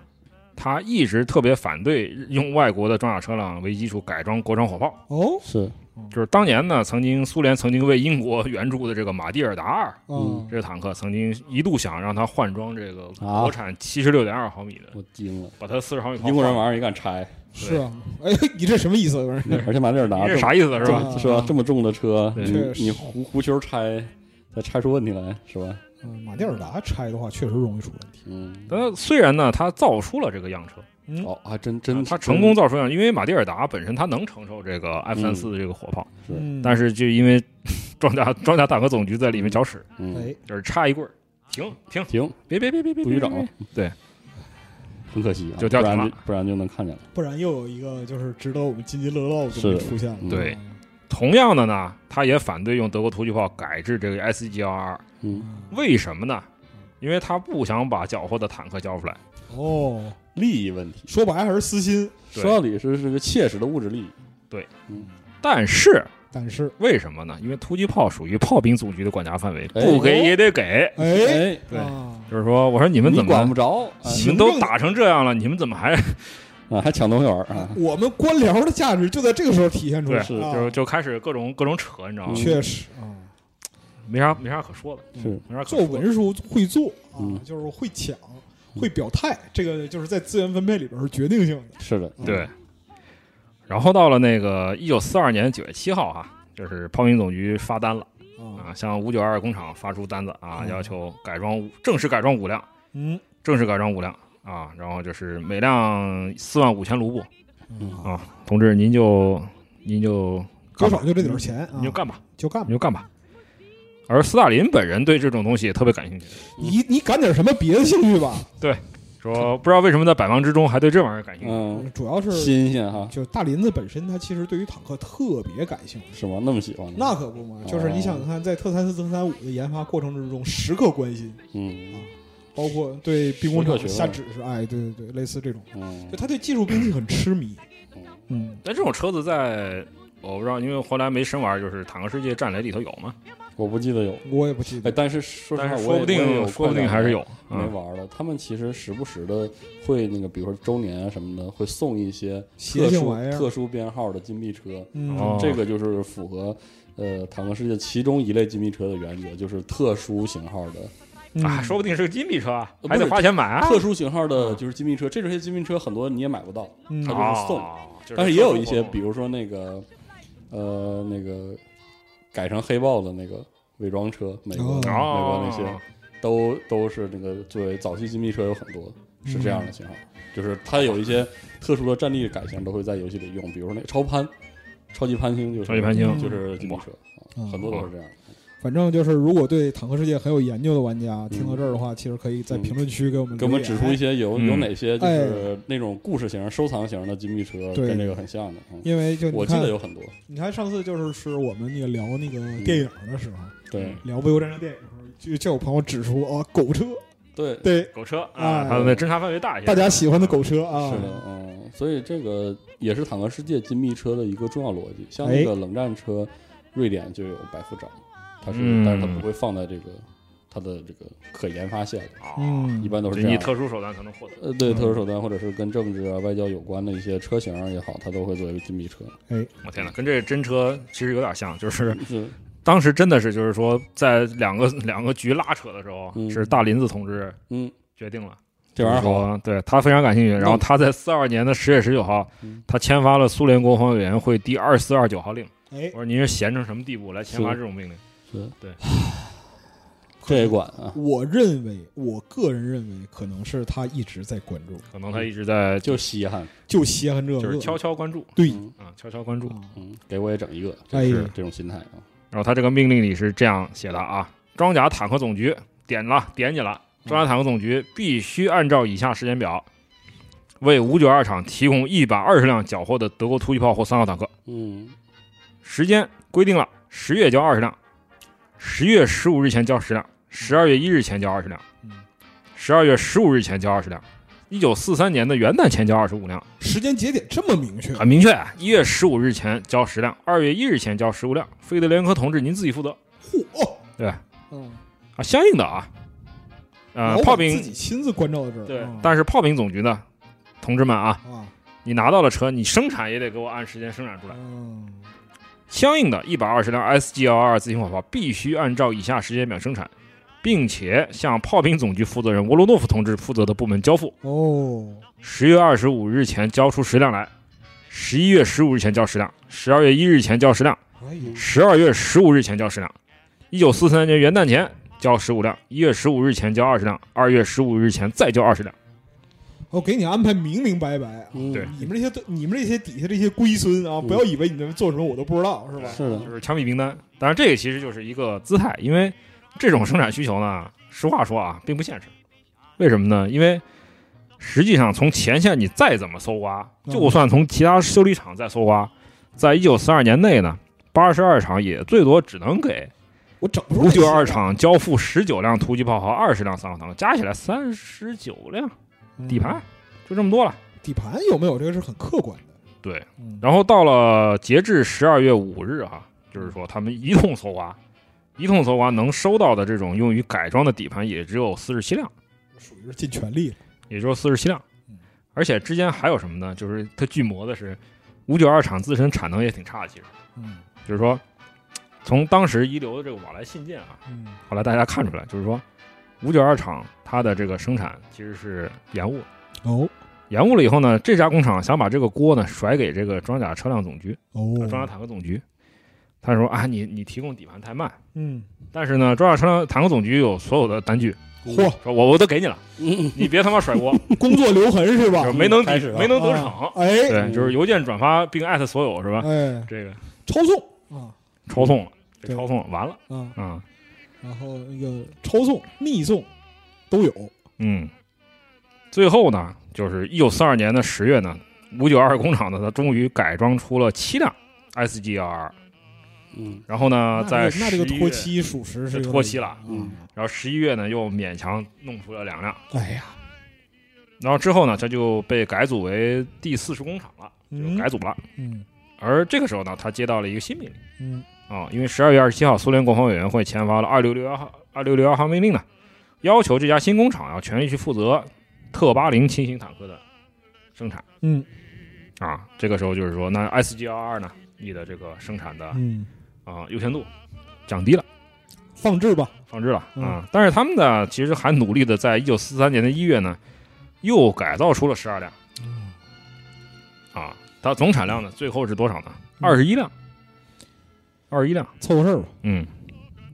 他一直特别反对用外国的装甲车辆为基础改装国产火炮。哦，是，就是当年呢，曾经苏联曾经为英国援助的这个马蒂尔达二嗯，这个坦克，曾经一度想让它换装这个啊国产七十六点二毫米的，我惊了，把它四十毫米英国人玩意儿也敢拆，是啊，哎，你这什么意思？不是 而且马蒂尔达这啥意思是吧？是吧？这么重的车，你你胡胡球拆，再拆出问题来是吧？嗯，马蒂尔达拆的话，确实容易出问题。嗯，但虽然呢，他造出了这个样车，嗯，哦，还真真他成功造出样，因为马蒂尔达本身他能承受这个 F 三四的这个火炮，是嗯但是就因为装甲装甲坦克总局在里面搅屎，嗯，哎，就是插一棍儿，停停，停，别别别别别，不许整，对，很可惜啊，就掉井了不然就不然就能看见了。不然又有一个就是值得我们津津乐道的东西出现了。嗯对同样的呢，他也反对用德国突击炮改制这个 SGR，嗯，为什么呢？因为他不想把缴获的坦克交出来。哦，利益问题，说白还是私心，对。说到底是是个切实的物质利益。对，嗯，但是但是，为什么呢？因为突击炮属于炮兵总局的管辖范围，哎不给也得给。哎，哎，对。啊。就是说，我说你们你怎么管不着，啊你们都打成这样了，你们怎么还啊，还抢东西玩儿啊？我们官僚的价值就在这个时候体现出对来，是啊。就就开始各种各种扯，你知道吗？确实啊，没啥没啥可说的，是，没啥可做说的。文书会做啊嗯，就是会抢，会表态，这个就是在资源分配里边是决定性的。是的，对，然后到了那个一九四二年九月七号哈，就是炮兵总局发单了啊，啊，向五九二工厂发出单子啊，嗯要求改装五正式改装五辆，嗯正式改装五辆啊，然后就是每辆四万五千卢布嗯啊，同志您就您就干吧多少就这点钱啊，你就干吧，就干吧你。就干吧。而斯大林本人对这种东西也特别感兴趣，你你赶点什么别的兴趣吧？对说不知道为什么在百忙之中还对这玩意儿感兴趣。嗯，主要是新鲜哈，就大林子本身，他其实对于坦克特别感兴趣。是吗？那么喜欢？那可不嘛，就是你想想看，在特三四、特三五的研发过程之中，时刻关心，嗯啊包括对兵工厂下指示，哎，对对对，类似这种，嗯就他对技术兵器很痴迷。嗯嗯，但这种车子在我不知道，因为后来没深玩，就是坦克世界战雷里头有吗？我不记得有，哎，我也不记得。但是说实话，但是说不定说不定还是有。没嗯玩了。他们其实时不时的会那个，比如说周年啊什么的，会送一些特殊特殊编号的金币车。嗯，哦这个就是符合呃坦克世界其中一类金币车的原则，就是特殊型号的、嗯啊，说不定是个金币车还得花钱买啊。特殊型号的就是金币车。这些金币车很多你也买不到，嗯它就是送哦但是也有一些，比如说那个呃那个改成黑豹的那个伪装车，美国、哦。美国那哦。些都都是那个作为早期金币车有很多是这样的型号，就是它有一些特殊的战力改型都会在游戏里用，比如说那个超潘。超级潘星就是超级潘星。就是金币车，很多都是这样。反正就是，如果对坦克世界很有研究的玩家，听到这儿的话，其实可以在评论区给我们给我们指出一，些有嗯有哪些就是那种故事型、收藏型的金币车跟这个很像的。嗯因为就我记得有很多，你看上次就是是我们那个聊那个电影的时候，对，聊《卫国战争》电影的时候，就就有朋友指出啊，狗车对，对，狗车啊啊，它的那侦查范围大一些。大家喜欢的狗车啊，是的，嗯，所以这个也是坦克世界金币车的一个重要逻辑。像哎那个冷战车，瑞典就有百夫长，它是，嗯但是它不会放在这个它的这个可研发线里，啊，嗯一般都是就你这样。特殊手段才能获得。呃，对，嗯特殊手段或者是跟政治啊、外交有关的一些车型也好，它都会作为禁币车。我天哪，跟这真车其实有点像，就是是，当时真的是就是说，在两个两个局拉扯的时候，嗯是大林子同志嗯，决定了。这玩意儿对他非常感兴趣。然后他在四二年的十月十九号嗯，他签发了苏联国防委员会第二四二九号令。哎我，说您是闲成什么地步来签发是这种命令？是，对，这也管啊，我认为，我个人认为，可能是他一直在关注，可能他一直在就稀罕，就稀罕这个，就是悄悄关注。对。嗯。啊，悄悄关注。啊。嗯，给我也整一个，哎就是这种心态啊。然后他这个命令里是这样写的啊：装甲坦克总局点了点你了，装甲坦克总局必须按照以下时间表，为五九二厂提供一百二十辆缴获的德国突击炮或三号坦克。嗯，时间规定了，十月交二十辆，十月十五日前交十辆，十二月一日前交二十辆嗯，十二月十五日前交二十辆，一九四三年的元旦前交二十五辆，时间节点这么明确，很明确，啊一月十五日前交十辆，二月一日前交十五辆。费德连科同志，您自己负责。嚯，对嗯，啊，相应的啊，呃，炮兵自己亲自关照到这儿，对啊，但是炮兵总局呢，同志们啊，啊，你拿到了车，你生产也得给我按时间生产出来。嗯，相应的一百二十辆 SG 幺二自行火炮必须按照以下时间表生产，并且向炮兵总局负责人沃罗诺夫同志负责的部门交付。哦，十月二十五日前交出十辆来，十一月十五日前交十辆，十二月一日前交十辆，十二月十五日前交十辆，一九四三年元旦前交十五辆，一月十五日前交二十辆，二月十五日前再交二十辆。我给你安排明明白白啊。嗯对你们这些你们这些底下这些龟孙啊，不要以为你们做什么我都不知道，是吧？是的就是枪毙名单。当然，这个其实就是一个姿态，因为这种生产需求呢，实话说啊，并不现实。为什么呢？因为实际上从前线你再怎么搜刮，嗯就算从其他修理厂再搜刮，在一九四二年内呢，八十二厂也最多只能给我整不出五九二厂交付十九辆突击炮和二十辆三号坦克，加起来三十九辆嗯底盘，就这么多了。底盘有没有这个是很客观的。对，嗯，然后到了截至十二月五日哈，就是说他们一通搜刮，一通搜刮能收到的这种用于改装的底盘也只有四十七辆，属于是尽全力了。也就是四十七辆嗯。而且之间还有什么呢？就是它巨魔的是五九二厂自身产能也挺差的，其实嗯就是说从当时遗留的这个往来信件啊，嗯，后来大家看出来，就是说五九二厂它的这个生产其实是延误，哦。延误了以后呢，这家工厂想把这个锅呢甩给这个装甲车辆总局。哦。呃，装甲坦克总局，他说啊，你你提供底盘太慢，嗯，但是呢，装甲车辆坦克总局有所有的单据，嚯，说我我都给你了，嗯，你别他妈甩锅，工作留痕是吧？就是？没能没能得逞，啊哎。对，就是邮件转发并艾特所有是吧？哎，这个。抄送。啊。抄送了，这抄送了，完了。啊，啊，然后那个抄送、密送都有。嗯，最后呢，就是一九四二年的十月呢，五九二工厂呢，它终于改装出了七辆 SGR，嗯。然后呢，在这那这个11月拖，期属实是拖期了。嗯。然后十一月呢又勉强弄出了两辆。哎呀，然后之后呢，它就被改组为第四十工厂了，就嗯。改组了。嗯。而这个时候呢，他接到了一个新命令。嗯啊，因为十二月二十七号，苏联国防委员会签发了二六六幺号二六六幺号命令呢，要求这家新工厂要全力去负责特八零轻型坦克的生产嗯啊。这个时候就是说，那 SG 幺二呢，你的这个生产的嗯，啊优先度降低了。放置吧。放置了嗯啊，但是他们呢，其实还努力的在一九四三年的一月呢，又改造出了十二辆啊，它总产量呢，最后是多少呢？嗯二十一辆，二十一辆，凑合事儿吧。嗯，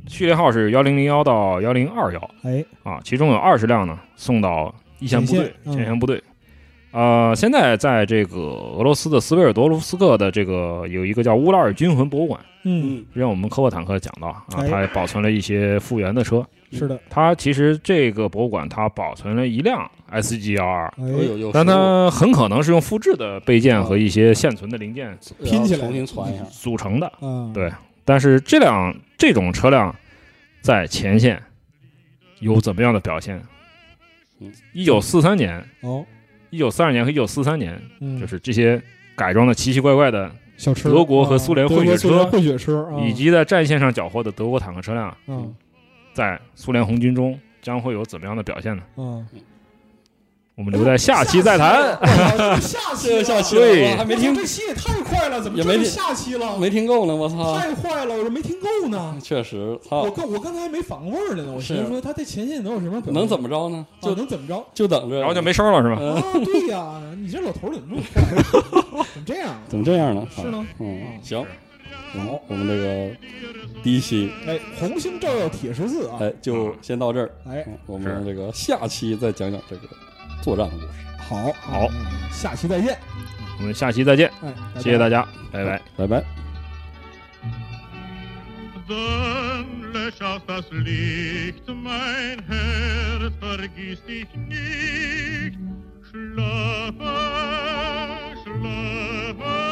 序列号是幺零零幺到幺零二幺。哎，啊，其中有二十辆呢送到一线部队前线、嗯。前线部队。呃，现在在这个俄罗斯的斯维尔多卢斯克的这个有一个叫乌拉尔军魂博物馆，嗯，嗯之前我们科沃坦克讲到啊，哎。它还保存了一些复原的车。是的。它其实这个博物馆它保存了一辆 SG 幺二，哎，有有，但它很可能是用复制的备件和一些现存的零件拼起来。重新传一下，组成的。啊，对。但是这辆这种车辆在前线有怎么样的表现，嗯，一九四三年、哦，一九三二年和一九四三年，嗯，就是这些改装的奇奇怪怪的，小车，德国和啊苏联混血车混血车，啊。以及在战线上缴获的德国坦克车辆，嗯。在苏联红军中将会有怎么样的表现呢？嗯，我们留在下期再谈。下期了，下期对了，还没听这期也太快了，怎么也没下期了？没听够呢，我操！太坏了，我这没听够呢。确实，操，我刚我刚才还没反过味儿来呢，我是寻思说他在前线能有什么能怎么着呢？啊就能怎么着？就等着，然后就没声了，是吧？嗯啊，对呀，你这老头儿怎么这么坏？怎么这样？怎么这样呢？是呢？嗯，嗯行，好，我们这个第一期，哎，红星照耀铁十字啊！哎，就先到这儿。哎，嗯我们这个下期再讲讲这个作战的故事。好好嗯下期再见。我们下期再见，哎，谢谢大家，拜拜。拜拜。Dann lösch auf das Licht, mein Herz, vergiss dich nicht. Schlafe, schlafe.